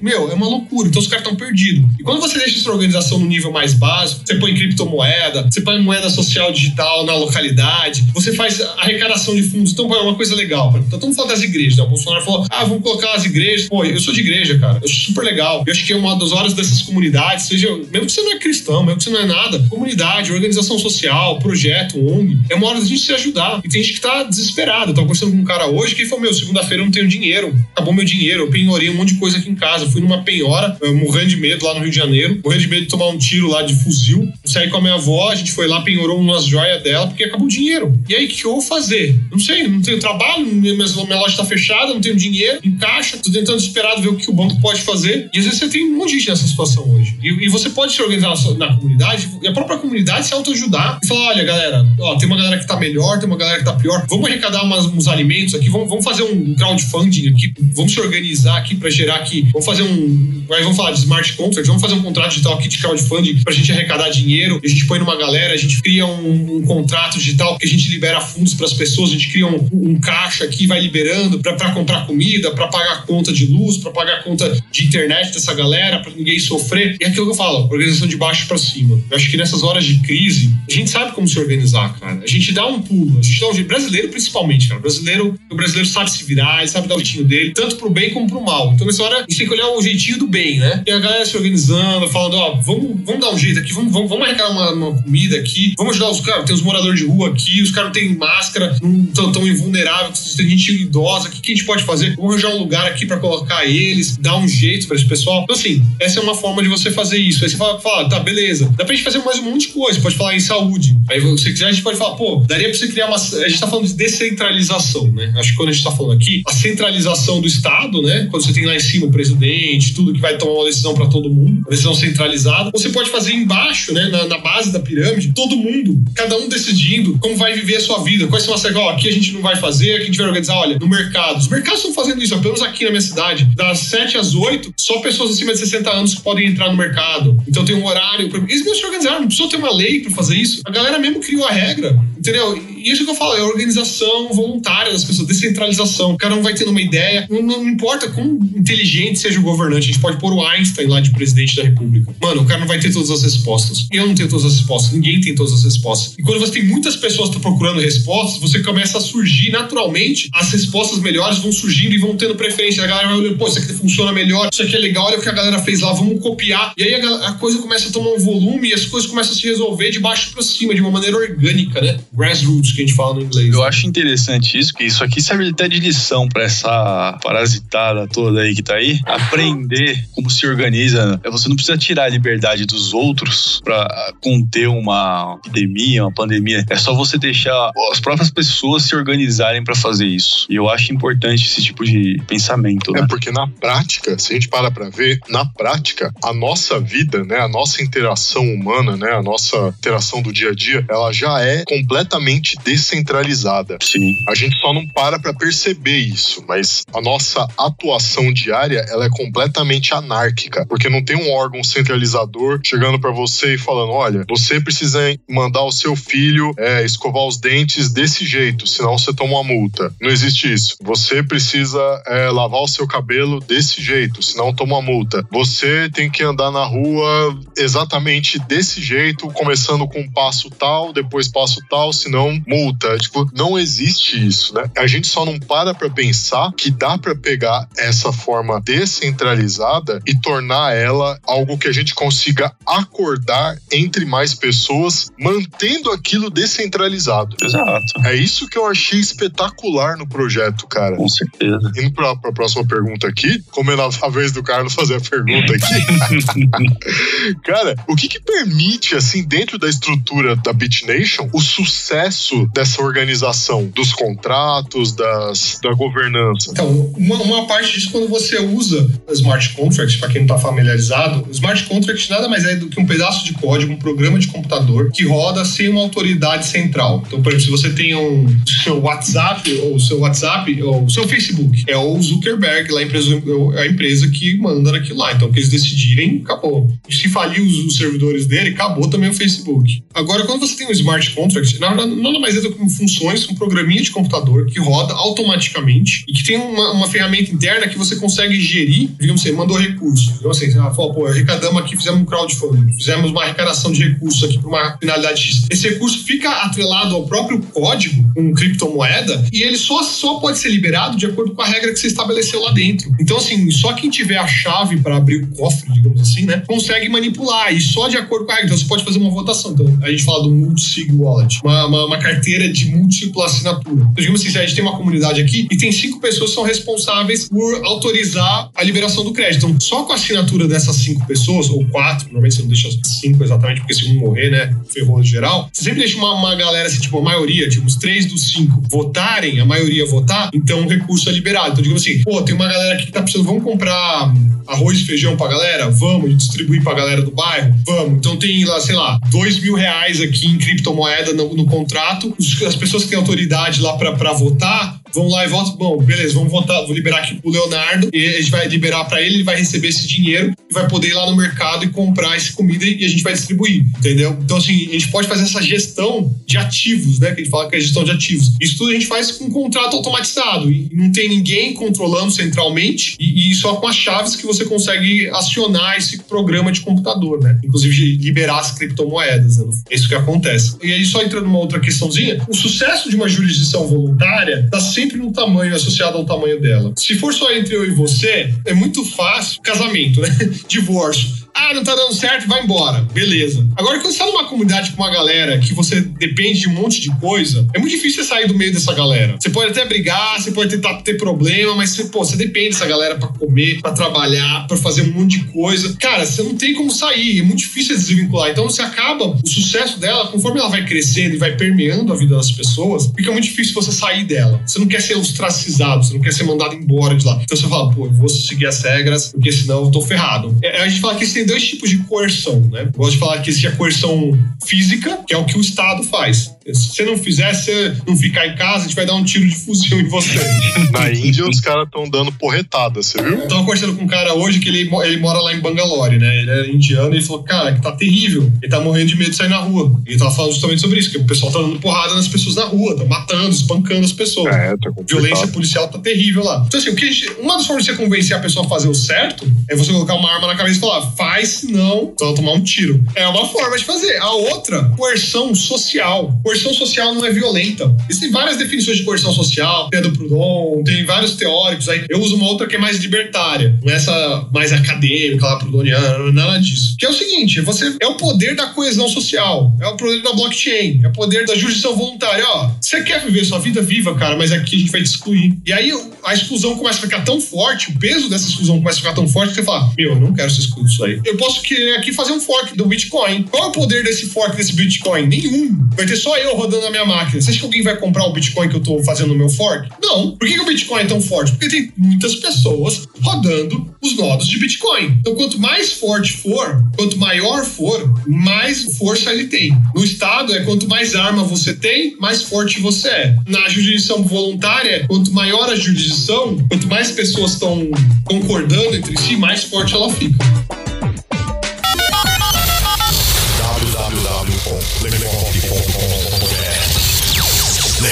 meu, é uma loucura. Então os caras estão perdidos. E quando você deixa essa organização no nível mais básico, você põe criptomoeda, você põe moeda social digital na localidade, você faz arrecadação de fundos. Então, é uma coisa legal. Então, estamos falando das igrejas, né? O Bolsonaro falou, ah, vamos colocar as igrejas. Pô, eu sou de igreja, cara. Eu acho super legal. Eu acho que é uma das horas dessas comunidades, seja, mesmo que você não é cristão, mesmo que você não é nada, comunidade, organização social, social, projeto, ONG. É uma hora da gente se ajudar. E tem gente que tá desesperado. Eu tava conversando com um cara hoje que falou: Meu, segunda-feira eu não tenho dinheiro. Acabou meu dinheiro. Eu penhorei um monte de coisa aqui em casa. fui numa penhora, morrendo de medo lá no Rio de Janeiro, morrendo de medo de tomar um tiro lá de fuzil. Saí com a minha avó, a gente foi lá, penhorou umas joias dela, porque acabou o dinheiro. E aí, o que eu vou fazer? Não sei, não tenho trabalho, minha, loja tá fechada, não tenho dinheiro, em caixa, tô tentando desesperado ver o que o banco pode fazer. E às vezes você tem um monte de gente nessa situação hoje. E, e você pode se organizar na, na comunidade, e a própria comunidade se autoajudar e falar: olha, galera, ó, tem uma galera que tá melhor, tem uma galera que tá pior. Vamos arrecadar umas, uns alimentos aqui, vamos, vamos fazer um crowdfunding aqui, vamos se organizar aqui para gerar aqui. Vamos fazer um. Aí vamos falar de smart contract, vamos fazer um contrato digital aqui de crowdfunding pra gente arrecadar dinheiro. A gente põe numa galera, a gente cria um, um contrato digital que a gente libera fundos para as pessoas, a gente cria um, um caixa aqui, vai liberando para comprar comida, para pagar conta de luz, para pagar conta de internet dessa galera, para ninguém sofrer. E é aquilo que eu falo, organização de baixo para cima. Eu acho que nessas horas de crise, a gente sabe como se organizar, cara. A gente dá um pulo, a gente dá um jeito. Brasileiro, principalmente, cara. O brasileiro, o brasileiro sabe se virar, sabe dar o jeitinho dele, tanto pro bem como pro mal. Então, nessa hora, a gente tem que olhar o jeitinho do bem, né? E a galera se organizando, falando, ó, vamos, vamos dar um jeito aqui, vamos, vamos, vamos arrecadar uma, uma comida aqui, vamos ajudar os caras. Tem os moradores de rua aqui, os caras têm máscara, não estão tão invulneráveis, tem gente idosa, o que, que a gente pode fazer? Vamos arranjar um lugar aqui para colocar eles, dar um jeito para esse pessoal. Então, assim, essa é uma forma de você fazer isso. Aí você fala, fala tá, beleza. Dá pra gente fazer mais um monte de coisa. Pode falar em saúde. Aí você quiser, a gente pode falar, pô, daria pra você criar uma. A gente tá falando de descentralização, né? Acho que quando a gente tá falando aqui, a centralização do Estado, né? Quando você tem lá em cima o presidente, tudo que vai tomar uma decisão para todo mundo, decisão centralizada. Você pode fazer embaixo, né? Na, na, base da pirâmide, todo mundo, cada um decidindo como vai viver a sua vida. Quais são as regras? Ó, aqui a gente não vai fazer, aqui a gente vai organizar, olha, no mercado. Os mercados estão fazendo isso, pelo menos aqui na minha cidade. Das 7 às 8, só pessoas acima de 60 anos que podem entrar no mercado. Então tem um horário. Eles mesmos se organizaram, não precisa ter uma lei fazer isso. A galera mesmo criou a regra, entendeu? E isso que eu falo, é organização voluntária das pessoas, descentralização. Cada um vai tendo uma ideia. Não, não importa quão inteligente seja o governante, a gente pode pôr o Einstein lá de presidente da República. Mano, o cara não vai ter todas as respostas. Eu não tenho todas as respostas, ninguém tem todas as respostas. E quando você tem muitas pessoas procurando respostas, você começa a surgir naturalmente, as respostas melhores vão surgindo e vão tendo preferência. A galera vai olhando, pô, isso aqui funciona melhor, isso aqui é legal, olha o que a galera fez lá, vamos copiar. E aí a, a coisa começa a tomar um volume e as coisas começam a se resolver de baixo para cima, de uma maneira orgânica, né? Grassroots, que a gente fala no inglês. Eu acho interessante isso, que isso aqui serve até de lição para essa parasitada toda aí que tá aí. Aprender como se organiza. Você não precisa tirar a liberdade dos outros para conter uma epidemia, uma pandemia. É só você deixar as próprias pessoas se organizarem para fazer isso. E eu acho importante esse tipo de pensamento. Né? É porque na prática, se a gente para para ver, na prática, a nossa vida, né, a nossa interação humana, né, a nossa interação do dia a dia, ela já é completamente descentralizada. Sim. A gente só não para para perceber isso, mas a nossa atuação diária, ela é completamente anárquica, porque não tem um órgão centralizador chegando para você e falando, olha, você precisa mandar o seu filho é, escovar os dentes desse jeito, senão você toma uma multa. Não existe isso. Você precisa é, lavar o seu cabelo desse jeito, senão toma uma multa. Você tem que andar na rua exatamente desse jeito, começando com passo tal, depois passo tal, senão multa. Tipo, não existe isso, né? A gente só não para para pensar que dá para pegar essa forma descentralizada e tornar ela algo que a gente consiga acordar entre mais pessoas, mantendo aquilo descentralizado. Exato. É isso que eu achei espetacular no projeto, cara. Com certeza. Indo pra, pra próxima pergunta aqui, como é na vez do Carlos fazer a pergunta aqui. [laughs] [laughs] cara, o que que permite, assim, dentro da estrutura da BitNation, o sucesso dessa organização, dos contratos, das, da governança? Então, uma, uma parte disso quando você usa smart contracts, para quem não está familiarizado, smart contract nada mais é do que um pedaço de código, um programa de computador que roda sem uma autoridade central. Então, por exemplo, se você tem um seu WhatsApp ou seu WhatsApp ou seu Facebook, é o Zuckerberg, lá a empresa, a empresa que manda naquilo lá. Então, o que eles decidirem, acabou. Se falir os, os servidores dele, acabou também o Facebook. Agora, quando você tem um smart contract, nada mais é do que funções, um programinha de computador que roda automaticamente e que tem uma, uma ferramenta interna que você consegue gerir, digamos assim, mandou recurso. Então, assim, você fala, pô, arrecadamos aqui, fizemos um crowdfunding, fizemos uma arrecadação de recursos aqui para uma finalidade X. Esse recurso fica atrelado ao próprio código, com criptomoeda, e ele só, só pode ser liberado de acordo com a regra que você estabeleceu lá dentro. Então, assim, só quem tiver a chave para abrir o cofre, digamos assim, né, consegue manipular, e só de acordo com a regra. Então, você pode fazer uma votação. Então, a gente fala do multi-sig wallet, uma, uma, uma, carteira de múltipla assinatura. Então, digamos assim, a gente tem uma comunidade aqui e tem cinco pessoas que são responsáveis por autorizar a liberação do crédito. Então, só com a assinatura dessas cinco pessoas, ou quatro, normalmente você não deixa cinco exatamente, porque se um morrer, né, ferrou geral, você sempre deixa uma, uma galera, assim, tipo, a maioria, tipo, os três dos cinco votarem, a maioria votar, então o recurso é liberado. Então, digamos assim, pô, tem uma galera aqui que tá precisando, vamos comprar arroz e feijão pra galera? Vamos, distribuir pra galera do bairro? Vamos. Então tem lá, sei lá, dois mil reais aqui em criptomoeda no, no contrato, as pessoas que têm autoridade lá para votar vão lá e votam. Bom, beleza, vamos votar, vou liberar aqui pro Leonardo, e a gente vai liberar para ele, ele vai receber esse dinheiro e vai poder ir lá no mercado e comprar essa comida e a gente vai distribuir, entendeu? Então, assim, a gente pode fazer essa gestão de ativos, né? Que a gente fala que é gestão de ativos. Isso tudo a gente faz com um contrato automatizado e não tem ninguém controlando centralmente e, e só com as chaves que você consegue acionar esse programa de computador, né? Inclusive liberar as criptomoedas, né? É isso que acontece. E aí, só entrando numa outra questãozinha, o sucesso de uma jurisdição voluntária está sempre no tamanho associado ao tamanho dela. Se for só entre eu e você, é muito fácil. Casamento, né? [laughs] Divórcio Ah, não tá dando certo, vai embora. Beleza. Agora, quando você tá numa comunidade com uma galera que você depende de um monte de coisa, é muito difícil você sair do meio dessa galera. Você pode até brigar, você pode tentar ter problema, mas você, pô, você depende dessa galera pra comer, pra trabalhar, pra fazer um monte de coisa. Cara, você não tem como sair, é muito difícil se desvincular. Então você acaba, o sucesso dela, conforme ela vai crescendo e vai permeando a vida das pessoas, fica muito difícil você sair dela. Você não quer ser ostracizado, você não quer ser mandado embora de lá. Então você fala, pô, eu vou seguir as regras, porque senão eu tô ferrado. É, a gente fala que existem dois tipos de coerção, né? Eu gosto de falar que existe a coerção física, que é o que o Estado faz. Se você não fizer, você não ficar em casa, a gente vai dar um tiro de fuzil em você. [laughs] Na Índia, os caras estão dando porretada, você viu? Eu tava conversando com um cara hoje que ele, ele mora lá em Bangalore, né? Ele é indiano e ele falou, cara, que tá terrível. Ele tá morrendo de medo de sair na rua. E ele tava falando justamente sobre isso, que o pessoal tá dando porrada nas pessoas na rua, tá matando, espancando as pessoas. É, tá. Violência policial tá terrível lá. Então, assim, o que a gente, uma das formas de você convencer a pessoa a fazer o certo é você colocar uma arma na cabeça e falar, faz, senão você vai tomar um tiro. É uma forma de fazer. A outra, coerção social. Coerção social não é violenta. Existem várias definições de coerção social, do Proudhon, tem vários teóricos aí. Eu uso uma outra que é mais libertária, não é essa mais acadêmica, lá, proudhoniana, nada disso. Que é o seguinte, você é o poder da coesão social, é o poder da blockchain, é o poder da jurisdição voluntária. Ó, você quer viver sua vida viva, cara, mas aqui a gente vai te excluir. E aí a exclusão começa a ficar tão forte, o peso dessa exclusão começa a ficar tão forte que você fala, meu, eu não quero ser excluído disso aí. Eu posso querer aqui fazer um fork do Bitcoin. Qual é o poder desse fork desse Bitcoin? Nenhum. Vai ter só eu rodando na minha máquina. Você acha que alguém vai comprar o Bitcoin que eu tô fazendo no meu fork? Não. Por que, que o Bitcoin é tão forte? Porque tem muitas pessoas rodando os nodos de Bitcoin. Então, quanto mais forte for, quanto maior for, mais força ele tem. No Estado, é quanto mais arma você tem, mais forte você é. Na jurisdição voluntária, quanto maior a jurisdição, quanto mais pessoas estão concordando entre si, mais forte ela fica.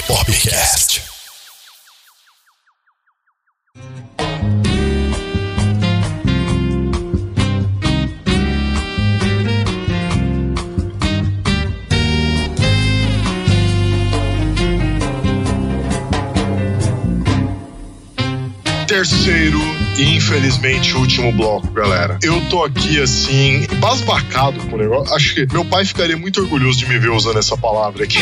Lepopcast. Terceiro infelizmente último bloco, galera. Eu tô aqui assim, basbacado com o negócio. Acho que meu pai ficaria muito orgulhoso de me ver usando essa palavra aqui.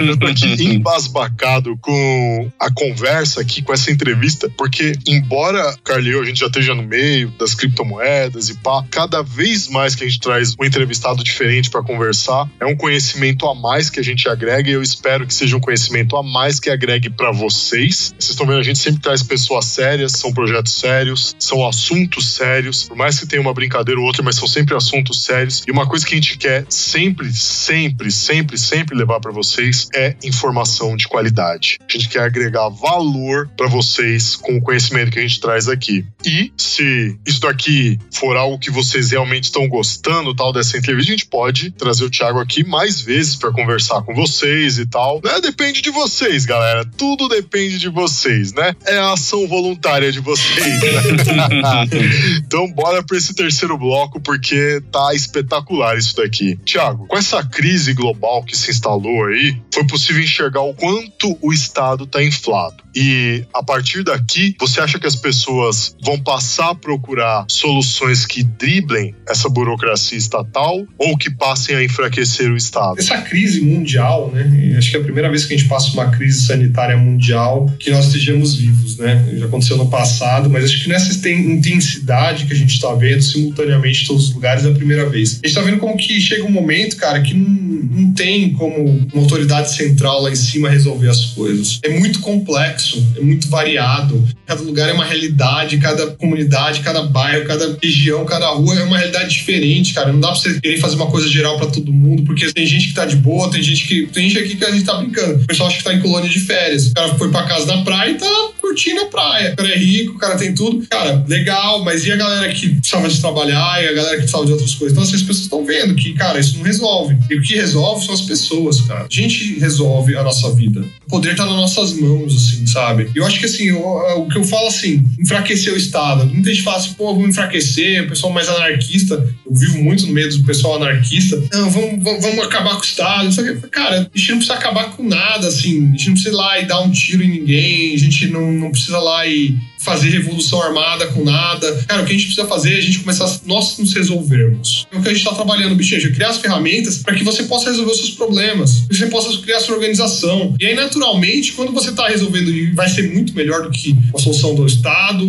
eu tô aqui embasbacado com a conversa aqui, com essa entrevista, porque embora, Carleu, a gente já esteja no meio das criptomoedas e pá, cada vez mais que a gente traz um entrevistado diferente para conversar, é um conhecimento a mais que a gente agrega e eu espero que seja um conhecimento a mais que agregue para vocês. Vocês estão vendo, a gente sempre traz pessoas sérias, são projetos sérios, são assuntos sérios, por mais que tenha uma brincadeira ou outra, mas são sempre assuntos sérios. E uma coisa que a gente quer sempre, sempre, sempre, sempre levar para vocês é informação de qualidade. A gente quer agregar valor para vocês com o conhecimento que a gente traz aqui. E se isso daqui for algo que vocês realmente estão gostando, tal dessa entrevista, a gente pode trazer o Thiago aqui mais vezes para conversar com vocês e tal. Né? Depende de vocês, galera. Tudo depende de vocês, né? É a ação voluntária de vocês. Né? [laughs] então, bora para esse terceiro bloco, porque tá espetacular isso daqui. Tiago, com essa crise global que se instalou aí, foi possível enxergar o quanto o Estado tá inflado. E a partir daqui, você acha que as pessoas vão passar a procurar soluções que driblem essa burocracia estatal ou que passem a enfraquecer o Estado? Essa crise mundial, né? Acho que é a primeira vez que a gente passa uma crise sanitária mundial que nós estejamos vivos, né? Já aconteceu no passado, mas acho que nessa intensidade que a gente está vendo simultaneamente em todos os lugares é a primeira vez. A gente está vendo como que chega um momento, cara, que não, não tem como uma autoridade central lá em cima resolver as coisas. É muito complexo, é muito variado. Cada lugar é uma realidade, cada comunidade, cada bairro, cada região, cada rua é uma realidade diferente, cara. Não dá pra você querer fazer uma coisa geral para todo mundo, porque tem gente que tá de boa, tem gente que. Tem gente aqui que a gente tá brincando. O pessoal acha que tá em colônia de férias. O cara foi pra casa da praia e tá curtindo a praia. O cara é rico, o cara tem tudo. Cara, legal, mas e a galera que precisava de trabalhar e a galera que precisava de outras coisas? Então, assim, as pessoas estão vendo que, cara, isso não resolve. E o que resolve são as pessoas, cara. A gente resolve a nossa vida. O poder tá nas nossas mãos, assim, sabe? Eu acho que, assim, o, o que eu falo, assim, enfraquecer o Estado. Muita gente fala assim, pô, vamos enfraquecer, o pessoal mais anarquista. Eu vivo muito no meio do pessoal anarquista. Não, vamos, vamos, vamos acabar com o Estado. Cara, a gente não precisa acabar com nada, assim. A gente não precisa ir lá e dar um tiro em ninguém. A gente não, não precisa lá e fazer revolução armada com nada. Cara, o que a gente precisa fazer é a gente começar a nós nos resolvermos. É o que a gente está trabalhando, bicho, é criar as ferramentas para que você possa resolver os seus problemas, que você possa criar a sua organização. E aí, naturalmente, quando você está resolvendo, e vai ser muito melhor do que a solução do Estado,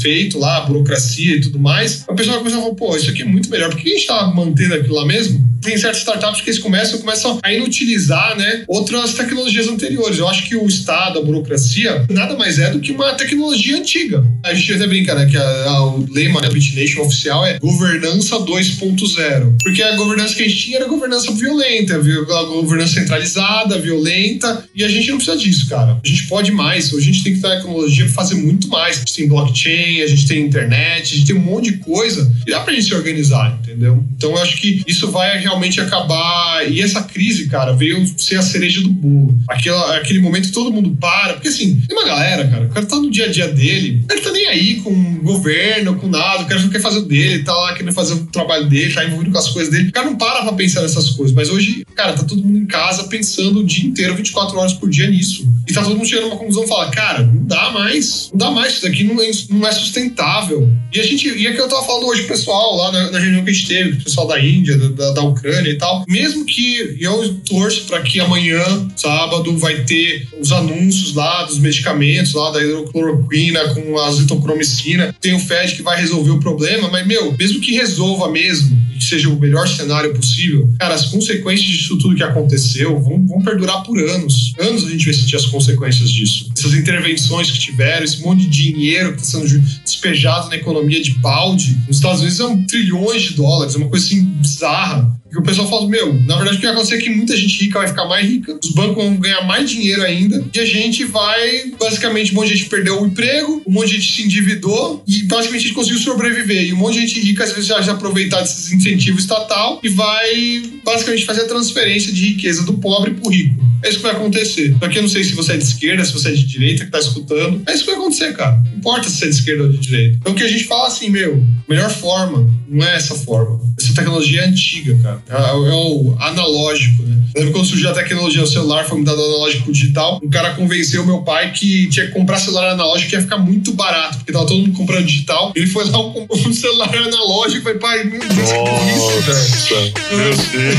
feito lá, a burocracia e tudo mais, a pessoa vai começar a falar, pô, isso aqui é muito melhor. Por que a gente está mantendo aquilo lá mesmo? Tem certas startups que eles começam, começam a inutilizar né, outras tecnologias anteriores. Eu acho que o Estado, a burocracia, nada mais é do que uma tecnologia antiga. A gente até brinca, né, que a, a, o lema da BitNation oficial é governança 2.0. Porque a governança que a gente tinha era governança violenta, a governança centralizada, violenta, e a gente não precisa disso, cara. A gente pode mais. A gente tem que ter tecnologia para fazer muito mais. A gente tem blockchain, a gente tem internet, a gente tem um monte de coisa e dá pra gente se organizar, entendeu? Então eu acho que isso vai realmente acabar. E essa crise, cara, veio ser a cereja do bolo. Aquela, aquele momento todo mundo para. Porque assim, tem uma galera, cara, o cara tá no dia a dia dele, ele tá nem aí com o governo, com nada, o cara só quer fazer o dele, tá lá querendo fazer o trabalho dele, tá envolvido com as coisas dele. O cara não para pra pensar nessas coisas. Mas hoje, cara, tá todo mundo em casa pensando o dia inteiro, 24 horas por dia nisso. E tá todo mundo chegando a uma conclusão e fala, cara, não dá mais, não dá mais, isso daqui não é, não é sustentável. E a gente, e é que eu tava falando hoje, pessoal, lá na, na reunião que a gente teve, o pessoal da Índia, da, da Ucrânia e tal, mesmo que eu torço para que amanhã, sábado, vai ter os anúncios lá dos medicamentos, lá da hidrocloroquina com a azitromicina, tem o FED que vai resolver o problema, mas, meu, mesmo que resolva mesmo, que seja o melhor cenário possível, cara, as consequências disso tudo que aconteceu vão, vão perdurar por anos. Anos a gente vai sentir as consequências disso. Essas intervenções que tiveram, esse monte de dinheiro que está sendo despejado na economia de balde, nos Estados Unidos são trilhões de dólares, é uma coisa assim bizarra. E o pessoal fala, meu, na verdade o que vai acontecer é que muita gente rica vai ficar mais rica, os bancos vão ganhar mais dinheiro ainda, e a gente vai, basicamente, um monte de gente perdeu o emprego, um monte de gente se endividou, e basicamente a gente conseguiu sobreviver. E um monte de gente rica, às vezes, já aproveitar desses incentivos estatal e vai, basicamente, fazer a transferência de riqueza do pobre pro rico. É isso que vai acontecer. Só que eu não sei se você é de esquerda, se você é de direita, que tá escutando. É isso que vai acontecer, cara. Não importa se você é de esquerda ou de direita. Então o que a gente fala assim, meu, melhor forma não é essa forma. Essa tecnologia é antiga, cara. É, é o analógico, né? Lembra quando surgiu a tecnologia, o celular foi mudado analógico pro digital? Um cara convenceu meu pai que tinha que comprar celular analógico que ia ficar muito barato, porque tava todo mundo comprando digital. Ele foi lá, [laughs] comprou um celular analógico e falei, pai, meu Deus, Nossa, que isso, velho? meu Deus.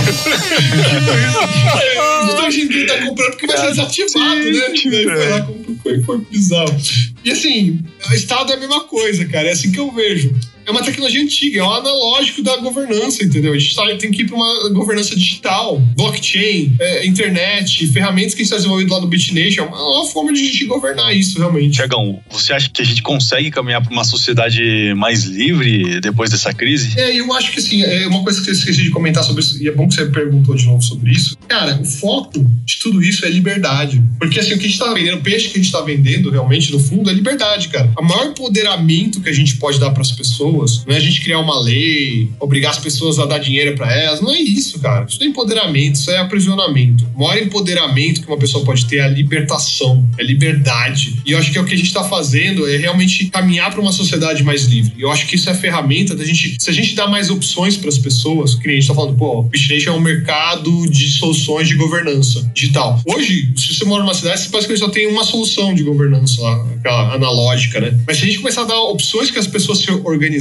Então gente tá comprando porque vai ser desativado, né? E foi lá, comprou, foi, foi bizarro. E assim, o Estado é a mesma coisa, cara. É assim que eu vejo. É uma tecnologia antiga, é o analógico da governança, entendeu? A gente tá- tem que ir para uma governança digital, blockchain, é, internet, ferramentas que a gente está desenvolvendo lá no BitNation. É uma nova forma de a gente governar isso, realmente. Tiagão, você acha que a gente consegue caminhar para uma sociedade mais livre depois dessa crise? É, eu acho que assim, é uma coisa que eu esqueci de comentar sobre isso, e é bom que você perguntou de novo sobre isso. Cara, o foco de tudo isso é liberdade. Porque assim, o que a gente tá vendendo, o peixe que a gente tá vendendo realmente, no fundo, é liberdade, cara. O maior empoderamento que a gente pode dar para as pessoas não é a gente criar uma lei, obrigar as pessoas a dar dinheiro para elas. Não é isso, cara. Isso não é empoderamento, isso é aprisionamento. O maior empoderamento que uma pessoa pode ter é a libertação, é liberdade. E eu acho que é o que a gente tá fazendo é realmente caminhar para uma sociedade mais livre. E eu acho que isso é a ferramenta da gente. Se a gente dá mais opções para as pessoas, que a gente tá falando, pô, o BitNation é um mercado de soluções de governança digital. Hoje, se você mora numa cidade, você basicamente só tem uma solução de governança lá, aquela analógica, né? Mas se a gente começar a dar opções que as pessoas se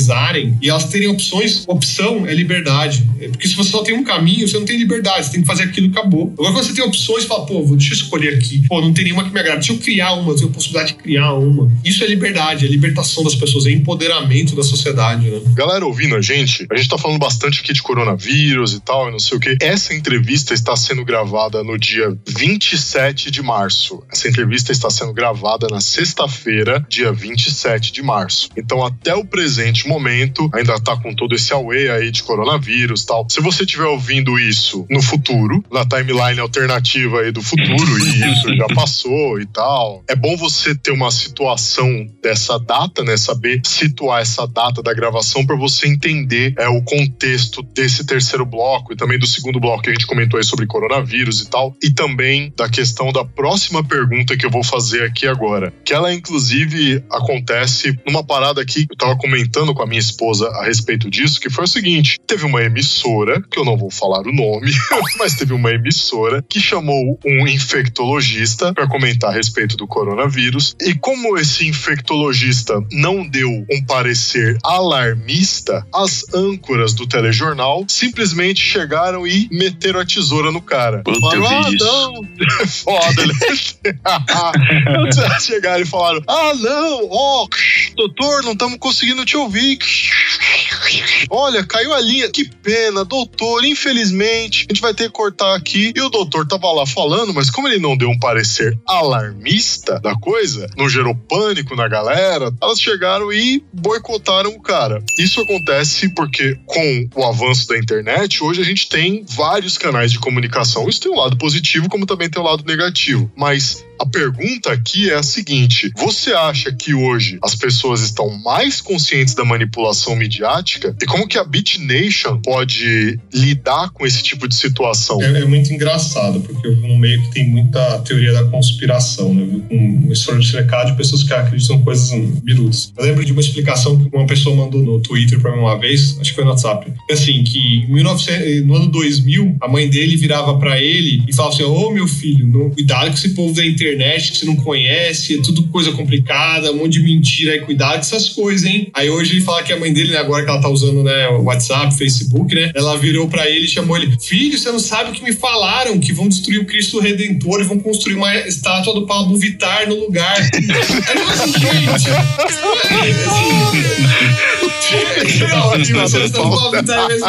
organizarem, e elas terem opções, opção é liberdade. Porque se você só tem um caminho, você não tem liberdade, você tem que fazer aquilo e acabou. Agora, quando você tem opções, fala, pô, deixa eu escolher aqui. Pô, não tem nenhuma que me agrada, deixa eu criar uma, eu tenho a possibilidade de criar uma. Isso é liberdade, é libertação das pessoas, é empoderamento da sociedade, né? Galera ouvindo a gente, a gente tá falando bastante aqui de coronavírus e tal, e não sei o quê. Essa entrevista está sendo gravada no dia 27 de março. Essa entrevista está sendo gravada na sexta-feira, dia 27 de março. Então, até o presente momento, ainda tá com todo esse away aí de coronavírus tal. Se você estiver ouvindo isso no futuro, na timeline alternativa aí do futuro, e isso já passou e tal, é bom você ter uma situação dessa data, né? Saber situar essa data da gravação para você entender é, o contexto desse terceiro bloco e também do segundo bloco que a gente comentou aí sobre coronavírus e tal, e também da questão da próxima pergunta que eu vou fazer aqui agora, que ela inclusive acontece numa parada aqui, eu tava comentando com a minha esposa a respeito disso, que foi o seguinte: teve uma emissora, que eu não vou falar o nome, [laughs] mas teve uma emissora que chamou um infectologista para comentar a respeito do coronavírus. E como esse infectologista não deu um parecer alarmista, as âncoras do telejornal simplesmente chegaram e meteram a tesoura no cara. Puta, Falaram, ah, isso." não. [laughs] Foda, né? [laughs] Chegaram e falaram: Ah, não, ó, doutor, não estamos conseguindo te ouvir. Olha, caiu a linha. Que pena, doutor. Infelizmente, a gente vai ter que cortar aqui. E o doutor tava lá falando, mas como ele não deu um parecer alarmista da coisa, não gerou pânico na galera, elas chegaram e boicotaram o cara. Isso acontece porque, com o avanço da internet, hoje a gente tem vários canais de comunicação. Isso tem um lado positivo, como também tem um lado negativo. Mas a pergunta aqui é a seguinte: você acha que hoje as pessoas estão mais conscientes da manipulação midiática? E como que a BitNation pode lidar com esse tipo de situação? É, é muito engraçado, porque eu num meio que tem muita teoria da conspiração, né? Uma história de pessoas que acreditam coisas birutas. Eu lembro de uma explicação que uma pessoa mandou no Twitter pra mim uma vez, acho que foi no WhatsApp, assim, que em 1900, no ano 2000, a mãe dele virava pra ele e falava assim, ô meu filho, cuidado com esse povo da internet que você não conhece, é tudo coisa complicada, um monte de mentira aí, cuidado essas coisas, hein? Aí hoje ele fala que a mãe dele, né, agora que ela tá usando, né, WhatsApp, Facebook, né, ela virou pra ele e chamou ele, filho, você não sabe o que me falaram, que vão destruir o Cristo Redentor e vão construir uma estátua do Pablo Vittar no lugar. Aí [laughs] eu assim, gente, assim,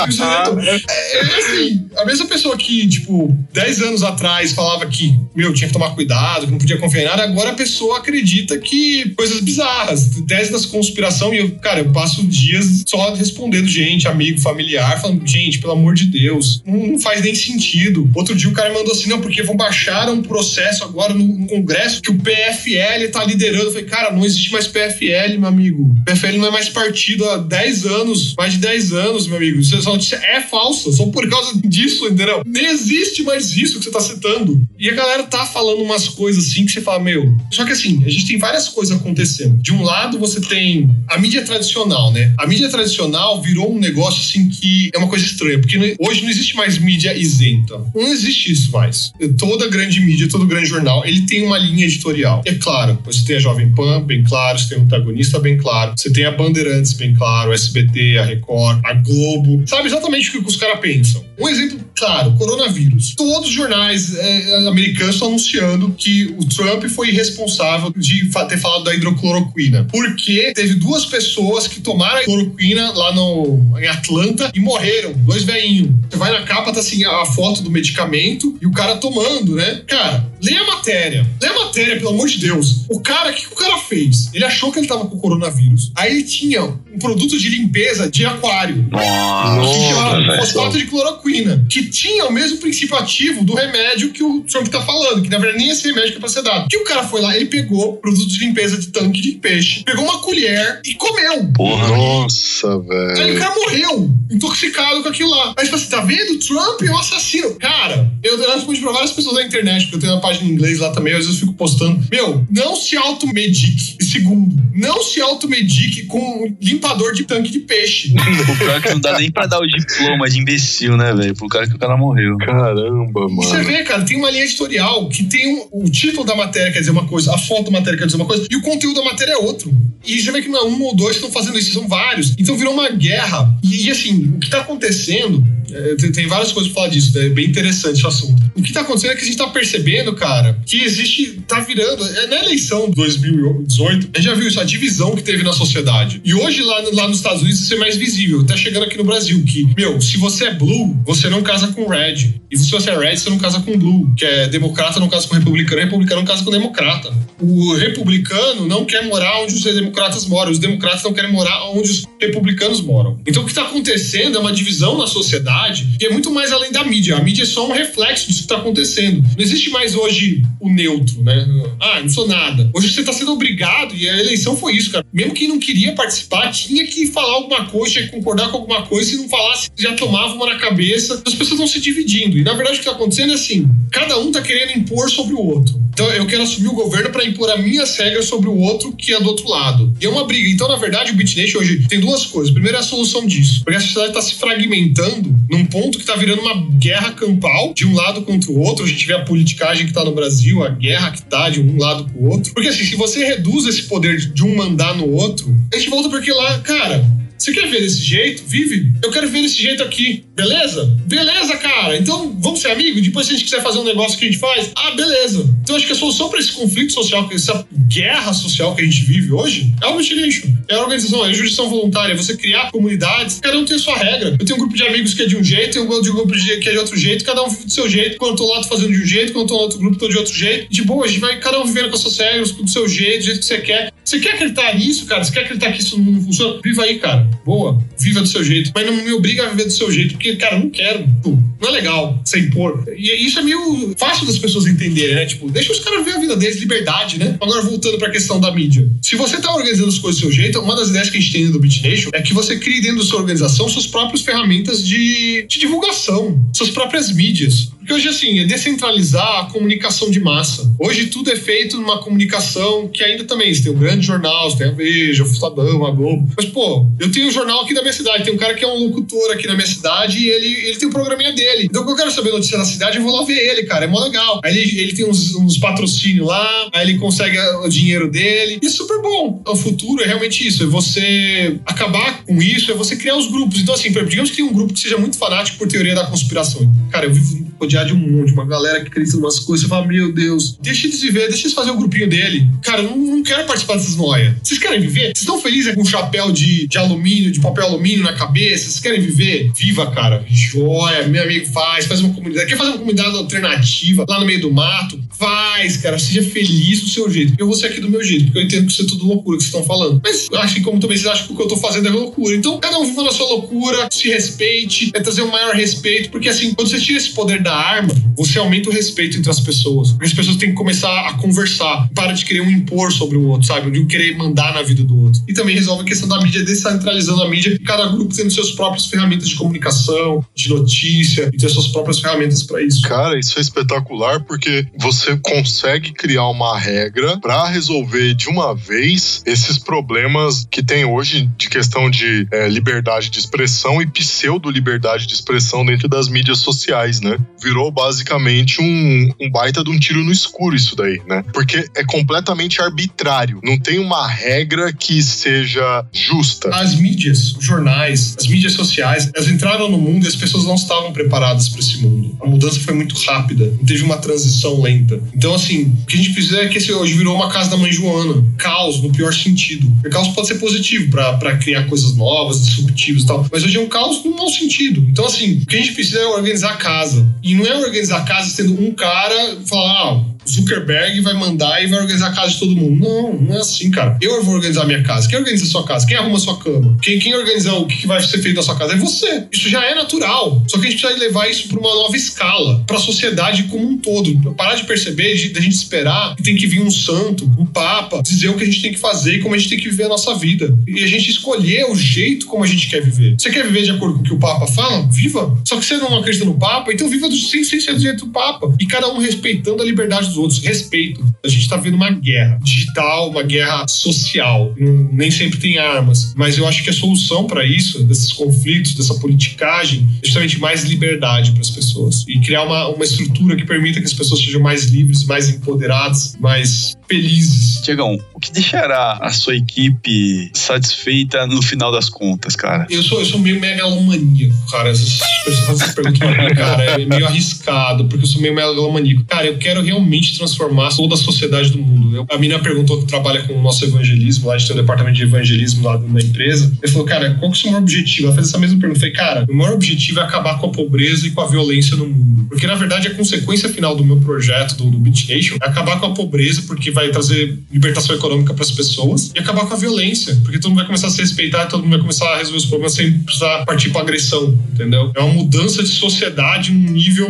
Cristo Redentor. É, é assim, a mesma pessoa que, tipo, 10 anos atrás falava que, meu, tinha que tomar cuidado, não podia confiar em nada, agora a pessoa acredita que coisas bizarras, tese das conspiração, e eu, cara, eu passo dias só respondendo gente, amigo, familiar, falando, gente, pelo amor de Deus, não, não faz nem sentido. Outro dia o cara mandou assim, não, porque vão baixar um processo agora no, no Congresso que o PFL tá liderando. Eu falei, cara, não existe mais PFL, meu amigo. PFL não é mais partido há 10 anos, mais de 10 anos, meu amigo. Essa notícia é falsa, só por causa disso, entendeu? Nem existe mais isso que você tá citando. E a galera tá falando umas coisas assim que você fala, meu. Só que assim, a gente tem várias coisas acontecendo. De um lado, você tem a mídia tradicional, né? A mídia tradicional virou um negócio assim que é uma coisa estranha, porque hoje não existe mais mídia isenta. Não existe isso mais. Toda grande mídia, todo grande jornal, ele tem uma linha editorial. É claro, você tem a Jovem Pan, bem claro, você tem o antagonista, bem claro, você tem a Bandeirantes, bem claro, o SBT, a Record, a Globo. Sabe exatamente o que os caras pensam. Um exemplo claro, coronavírus. Todos os jornais eh, americanos estão anunciando que o Trump foi responsável de ter falado da hidrocloroquina. Porque teve duas pessoas que tomaram a cloroquina lá no, em Atlanta e morreram. Dois velhinhos. Você vai na capa, tá assim a foto do medicamento e o cara tomando, né? Cara, lê a matéria. Lê a matéria, pelo amor de Deus. O cara, o que o cara fez? Ele achou que ele tava com coronavírus. Aí ele tinha um produto de limpeza de aquário Nossa, que chama fosfato de cloroquina, que tinha o mesmo princípio ativo do remédio que o Trump tá falando, que na verdade nem esse remédio que é pra ser dado. Que o cara foi lá, ele pegou produto de limpeza de tanque de peixe, pegou uma colher e comeu. Porra. Nossa, Aí o velho. cara morreu, intoxicado com aquilo lá. Aí, tipo assim, tá vendo? Trump é um assassino. Cara, eu respondi pra várias pessoas da internet, porque eu tenho uma página em inglês lá também, às vezes eu fico postando. Meu, não se automedique. Segundo, não se automedique com um limpador de tanque de peixe. [laughs] O pior que não dá nem pra dar o diploma de imbecil, né, velho? Pro cara que o cara morreu. Caramba, E Você mano. vê, cara, tem uma linha editorial que tem um- o título da matéria quer dizer uma coisa, a foto da matéria quer dizer uma coisa, e o conteúdo da matéria é outro. E você vê que não é um ou dois que estão fazendo isso, são vários. Então virou uma guerra. E, e, assim, o que tá acontecendo, é, tem, tem várias coisas pra falar disso, né? é bem interessante esse assunto. O que tá acontecendo é que a gente tá percebendo, cara, que existe, tá virando, é, na eleição de 2018, a gente já viu isso, a divisão que teve na sociedade. E hoje lá, lá nos Estados Unidos isso é mais visível, tá chegando aqui no Brasil, que, meu, se você é blue, você não casa com red. E se você é red, você não casa com blue, que é democrata não casa com republicano, republicano não casa com democrata. O republicano não quer morar onde os democratas moram, os democratas não querem morar onde os republicanos moram. Então o que está acontecendo é uma divisão na sociedade que é muito mais além da mídia. A mídia é só um reflexo disso que está acontecendo. Não existe mais hoje o neutro, né? Ah, não sou nada. Hoje você está sendo obrigado, e a eleição foi isso, cara. Mesmo quem não queria participar, tinha que falar alguma coisa, tinha que concordar com alguma coisa. Se não falasse, já tomava uma na cabeça. As pessoas estão se dividindo. E na verdade o que está acontecendo é assim: cada um está querendo impor sobre o outro. Então eu quero assumir o governo para impor as minhas regras sobre o outro que é do outro lado. E é uma briga. Então, na verdade, o BitNation hoje tem duas coisas. Primeiro é a solução disso. Porque a sociedade está se fragmentando num ponto que está virando uma guerra campal de um lado contra o outro. A gente vê a politicagem que está no Brasil, a guerra que está de um lado para o outro. Porque assim, se você reduz esse poder de um mandar no outro, a gente volta porque lá, cara, você quer ver desse jeito? Vive. Eu quero ver desse jeito aqui. Beleza? Beleza, cara. Então vamos ser amigos. Depois, se a gente quiser fazer um negócio que a gente faz, ah, beleza. Então acho que a solução para esse conflito social, essa guerra social que a gente vive hoje, é o multilixo. É a organização, é a jurisdição voluntária. É você criar comunidades, cada um tem a sua regra. Eu tenho um grupo de amigos que é de um jeito, tem um grupo de, que é de outro jeito, cada um vive do seu jeito. Quando eu tô lá, tô fazendo de um jeito, quando eu tô no outro grupo, tô de outro jeito. De boa, a gente vai cada um vivendo com as suas regras, do seu jeito, do jeito que você quer. Você quer acreditar nisso, cara? Você quer acreditar que isso não funciona? Viva aí, cara. Boa viva do seu jeito, mas não me obriga a viver do seu jeito, porque, cara, não quero. Pô, não é legal você impor. E isso é meio fácil das pessoas entenderem, né? Tipo, deixa os caras ver a vida deles, liberdade, né? Agora, voltando pra questão da mídia. Se você tá organizando as coisas do seu jeito, uma das ideias que a gente tem do BitNation é que você crie dentro da sua organização suas próprias ferramentas de, de divulgação, suas próprias mídias. Porque hoje, assim, é descentralizar a comunicação de massa. Hoje tudo é feito numa comunicação que ainda também, você tem um grande jornal, você tem a Veja, o Estadão, a Globo. Mas, pô, eu tenho um jornal aqui da minha cidade, tem um cara que é um locutor aqui na minha cidade e ele, ele tem um programinha dele. Então, quando eu quero saber notícia da cidade, eu vou lá ver ele, cara. É mó legal. Aí ele, ele tem uns, uns patrocínios lá, aí ele consegue o dinheiro dele. E é super bom. O futuro é realmente isso. É você acabar com isso, é você criar os grupos. Então, assim, digamos que tem um grupo que seja muito fanático por teoria da conspiração. Cara, eu vivo rodeado de um monte, uma galera que acredita em umas coisas. Você fala, meu Deus, deixa eles viver, deixa eles fazer o um grupinho dele. Cara, eu não, não quero participar dessas noias. Vocês querem viver? Vocês estão felizes com um chapéu de, de alumínio, de papel alumínio na cabeça? Vocês querem viver? Viva, cara. Joia, meu amigo faz, faz uma comunidade. Quer fazer uma comunidade alternativa lá no meio do mato? Faz, cara. Seja feliz do seu jeito. Eu vou ser aqui do meu jeito, porque eu entendo que isso é tudo loucura que vocês estão falando. Mas acho que, como também vocês acham que o que eu tô fazendo é loucura. Então, cada um viva na sua loucura, se respeite, é trazer um maior respeito, porque assim, quando você tira esse poder da arma, você aumenta o respeito entre as pessoas. As pessoas têm que começar a conversar, para de querer um impor sobre o outro, sabe? De querer mandar na vida do outro. E também resolve a questão da mídia, descentralizando a mídia, cada grupo tendo seus próprias ferramentas de comunicação, de notícia, e ter suas próprias ferramentas para isso. Cara, isso é espetacular porque você consegue criar uma regra para resolver de uma vez esses problemas que tem hoje de questão de é, liberdade de expressão e pseudo-liberdade de expressão dentro das mídias sociais, né? Virou basicamente um, um baita de um tiro no escuro isso daí, né? Porque é completamente arbitrário. Não tem uma regra que seja justa. As mídias, os jornais, as mídias sociais, elas entraram no mundo e as pessoas não estavam preparadas para esse mundo. A mudança foi muito rápida, teve uma transição lenta. Então, assim, o que a gente precisa é que esse hoje virou uma casa da mãe Joana. Caos, no pior sentido. O caos pode ser positivo para criar coisas novas, disruptivas e tal, mas hoje é um caos no mau sentido. Então, assim, o que a gente precisa é organizar a casa. E não é organizar a casa sendo um cara falar, ah, Zuckerberg vai mandar e vai organizar a casa de todo mundo. Não, não é assim, cara. Eu vou organizar a minha casa. Quem organiza a sua casa? Quem arruma a sua cama? Quem, quem organiza o que vai ser feito na sua casa? É você. Isso já é natural. Só que a gente precisa levar isso para uma nova escala, para a sociedade como um todo. Parar de perceber, de, de a gente esperar que tem que vir um santo, um papa, dizer o que a gente tem que fazer e como a gente tem que viver a nossa vida. E a gente escolher o jeito como a gente quer viver. Você quer viver de acordo com o que o papa fala? Viva. Só que você não acredita no papa, então viva do, sem, sem ser do jeito do papa. E cada um respeitando a liberdade dos outros. Respeito. A gente está vendo uma guerra digital, uma guerra social. Nem sempre tem armas. Mas eu acho que a solução para isso, desses conflitos, dessa politicagem, é justamente mais liberdade para as pessoas. E criar uma, uma estrutura que permita que as pessoas sejam mais livres, mais empoderadas, mais felizes. Tiagão, o que deixará a sua equipe satisfeita no final das contas, cara? Eu sou, eu sou meio megalomaníaco, cara. Essas pessoas fazem essa pergunta pra [laughs] mim, cara. É meio arriscado, porque eu sou meio megalomaníaco. Cara, eu quero realmente transformar toda a sociedade do mundo. Eu, a mina perguntou que trabalha com o nosso evangelismo, lá a gente tem um departamento de evangelismo lá da empresa. Ele falou, cara, qual que é o seu maior objetivo? Ela fez essa mesma pergunta. Eu falei, cara, o maior objetivo é acabar com a pobreza e com a violência no mundo. Porque, na verdade, a consequência final do meu projeto, do, do BitNation, é acabar com a pobreza, porque vai trazer libertação econômica para as pessoas, e acabar com a violência, porque todo mundo vai começar a se respeitar, todo mundo vai começar a resolver os problemas sem precisar partir para agressão, entendeu? É uma mudança de sociedade num nível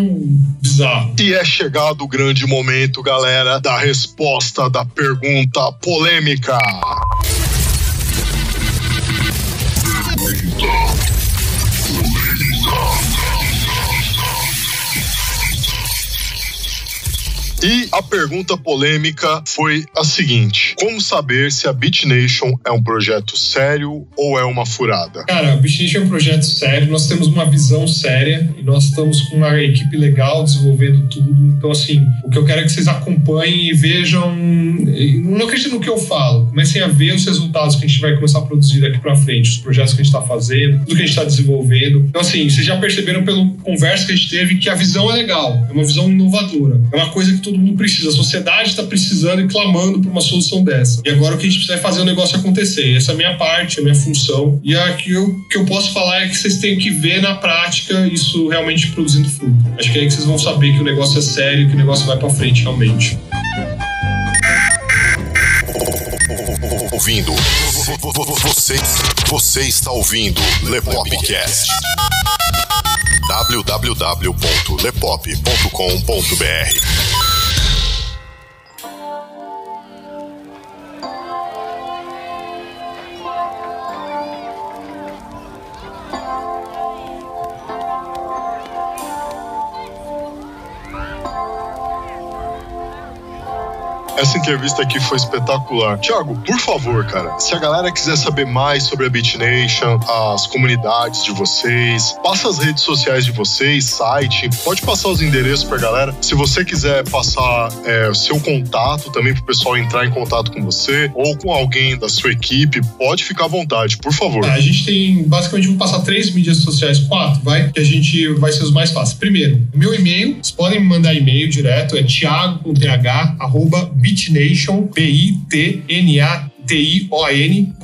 bizarro. E é chegado o grande momento, galera, da resposta da pergunta polêmica. E a pergunta polêmica foi a seguinte: como saber se a Beat Nation é um projeto sério ou é uma furada? Cara, a Beat Nation é um projeto sério, nós temos uma visão séria e nós estamos com uma equipe legal desenvolvendo tudo. Então, assim, o que eu quero é que vocês acompanhem e vejam. Não acreditem no que eu falo, comecem a ver os resultados que a gente vai começar a produzir daqui para frente, os projetos que a gente está fazendo, tudo que a gente está desenvolvendo. Então, assim, vocês já perceberam pelo conversa que a gente teve que a visão é legal, é uma visão inovadora, é uma coisa que todo mundo precisa. A sociedade está precisando e clamando por uma solução dessa. E agora o que a gente precisa é fazer o negócio acontecer. Essa é a minha parte, a minha função. E aqui o que eu posso falar é que vocês têm que ver na prática isso realmente produzindo fruto. Acho que é aí que vocês vão saber que o negócio é sério, que o negócio vai para frente realmente. Ouvindo. Você, você está ouvindo Lepopcast www.lepop.com.br Essa entrevista aqui foi espetacular. Tiago, por favor, cara, se a galera quiser saber mais sobre a Beat Nation, as comunidades de vocês, passa as redes sociais de vocês, site, pode passar os endereços pra galera. Se você quiser passar é, seu contato também pro pessoal entrar em contato com você ou com alguém da sua equipe, pode ficar à vontade, por favor. A gente tem, basicamente, vou passar três mídias sociais, quatro, vai, que a gente vai ser os mais fáceis. Primeiro, meu e-mail, vocês podem me mandar e-mail direto, é thiago th, arroba bitnation, B-I-T-N-A T-I-O-N.co.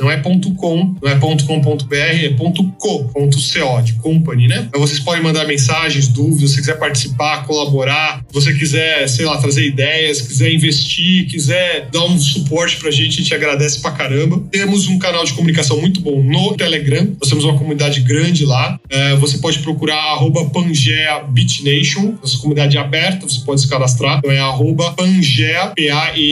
Não é ponto .com, não é .com.br, é ponto .co, ponto .co, de company, né? Então vocês podem mandar mensagens, dúvidas, se quiser participar, colaborar, se você quiser, sei lá, trazer ideias, quiser investir, quiser dar um suporte pra gente, a gente agradece pra caramba. Temos um canal de comunicação muito bom no Telegram, nós temos uma comunidade grande lá. É, você pode procurar arroba Pangea Bitnation, nossa comunidade é aberta, você pode se cadastrar. Então é arroba Pangea, P-A-N-G-E-A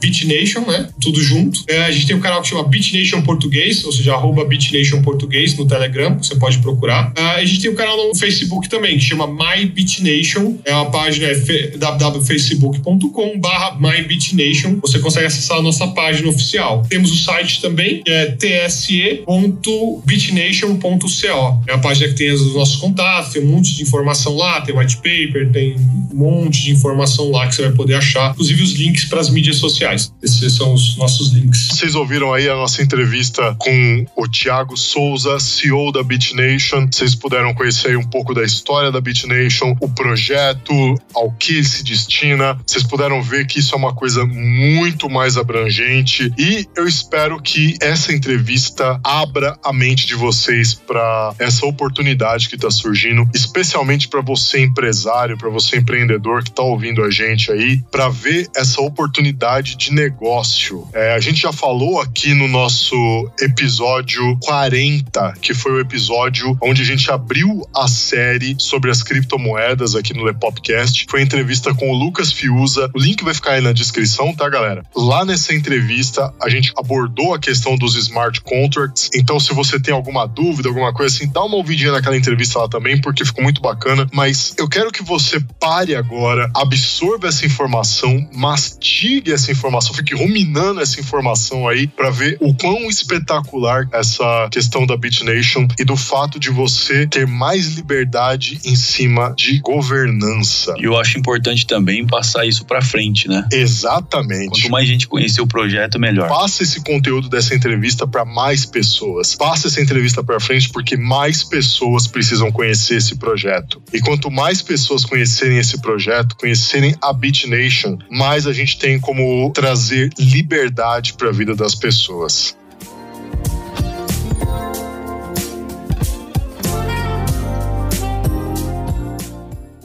BitNation, né? Tudo junto. É, a gente tem um canal que chama BitNation Português, ou seja, arroba BitNation Português no Telegram, você pode procurar. É, a gente tem um canal no Facebook também, que chama MyBitNation. É uma página é www.facebook.com barra. Você consegue acessar a nossa página oficial. Temos o site também, que é tse.bitnation.co. É a página que tem os nossos contatos, tem um monte de informação lá, tem white paper, tem um monte de informação lá que você vai poder achar, inclusive os links para as mídias sociais sociais. Esses são os nossos links. Vocês ouviram aí a nossa entrevista com o Thiago Souza, CEO da BitNation. Vocês puderam conhecer um pouco da história da BitNation, o projeto, ao que se destina. Vocês puderam ver que isso é uma coisa muito mais abrangente e eu espero que essa entrevista abra a mente de vocês para essa oportunidade que está surgindo, especialmente para você empresário, para você empreendedor que está ouvindo a gente aí, para ver essa oportunidade de negócio. É, a gente já falou aqui no nosso episódio 40, que foi o episódio onde a gente abriu a série sobre as criptomoedas aqui no Lepopcast. Foi entrevista com o Lucas Fiuza. O link vai ficar aí na descrição, tá, galera? Lá nessa entrevista, a gente abordou a questão dos smart contracts. Então, se você tem alguma dúvida, alguma coisa assim, dá uma ouvidinha naquela entrevista lá também, porque ficou muito bacana. Mas eu quero que você pare agora, absorva essa informação, mastigue essa informação informação, fique ruminando essa informação aí para ver o quão espetacular essa questão da BitNation e do fato de você ter mais liberdade em cima de governança. E eu acho importante também passar isso para frente, né? Exatamente. Quanto mais gente conhecer o projeto, melhor. Passa esse conteúdo dessa entrevista para mais pessoas. Passa essa entrevista para frente porque mais pessoas precisam conhecer esse projeto. E quanto mais pessoas conhecerem esse projeto, conhecerem a BitNation, mais a gente tem como trazer liberdade para a vida das pessoas.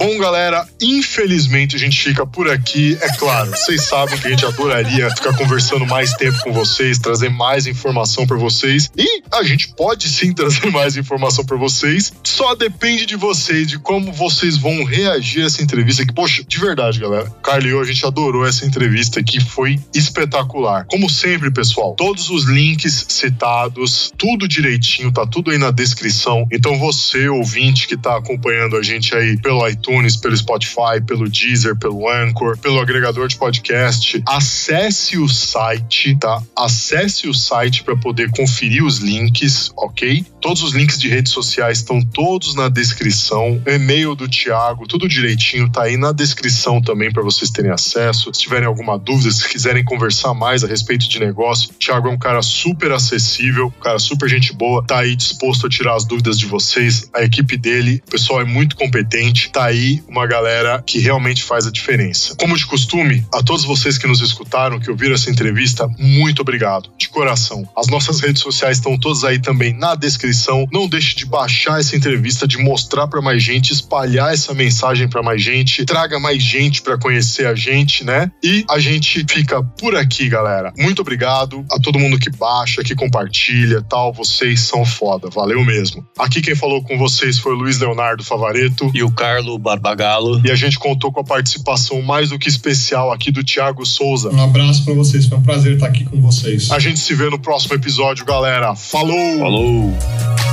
Bom, galera, infelizmente a gente fica por aqui. É claro, vocês sabem que a gente adoraria ficar conversando mais tempo com vocês, trazer mais informação para vocês. E a gente pode sim trazer mais informação para vocês. Só depende de vocês, de como vocês vão reagir a essa entrevista. Que, poxa, de verdade, galera, Carlio, a gente adorou essa entrevista aqui, foi espetacular. Como sempre, pessoal, todos os links citados, tudo direitinho, tá tudo aí na descrição. Então você, ouvinte que tá acompanhando a gente aí pelo iTunes, iTunes, pelo Spotify, pelo Deezer, pelo Anchor, pelo agregador de podcast. Acesse o site, tá? Acesse o site para poder conferir os links, ok? Todos os links de redes sociais estão todos na descrição. E-mail do Thiago, tudo direitinho, tá aí na descrição também para vocês terem acesso. Se tiverem alguma dúvida, se quiserem conversar mais a respeito de negócio, o Thiago é um cara super acessível, um cara super gente boa, tá aí disposto a tirar as dúvidas de vocês. A equipe dele, o pessoal é muito competente, tá aí uma galera que realmente faz a diferença. Como de costume, a todos vocês que nos escutaram, que ouviram essa entrevista, muito obrigado, de coração. As nossas redes sociais estão todas aí também na descrição. Não deixe de baixar essa entrevista, de mostrar para mais gente, espalhar essa mensagem para mais gente, traga mais gente para conhecer a gente, né? E a gente fica por aqui, galera. Muito obrigado a todo mundo que baixa, que compartilha, tal. Vocês são foda, valeu mesmo. Aqui quem falou com vocês foi o Luiz Leonardo Favareto E o Carlo Barbagalo. e a gente contou com a participação mais do que especial aqui do Thiago Souza. Um abraço pra vocês, foi um prazer estar aqui com vocês. A gente se vê no próximo episódio, galera. Falou! Falou!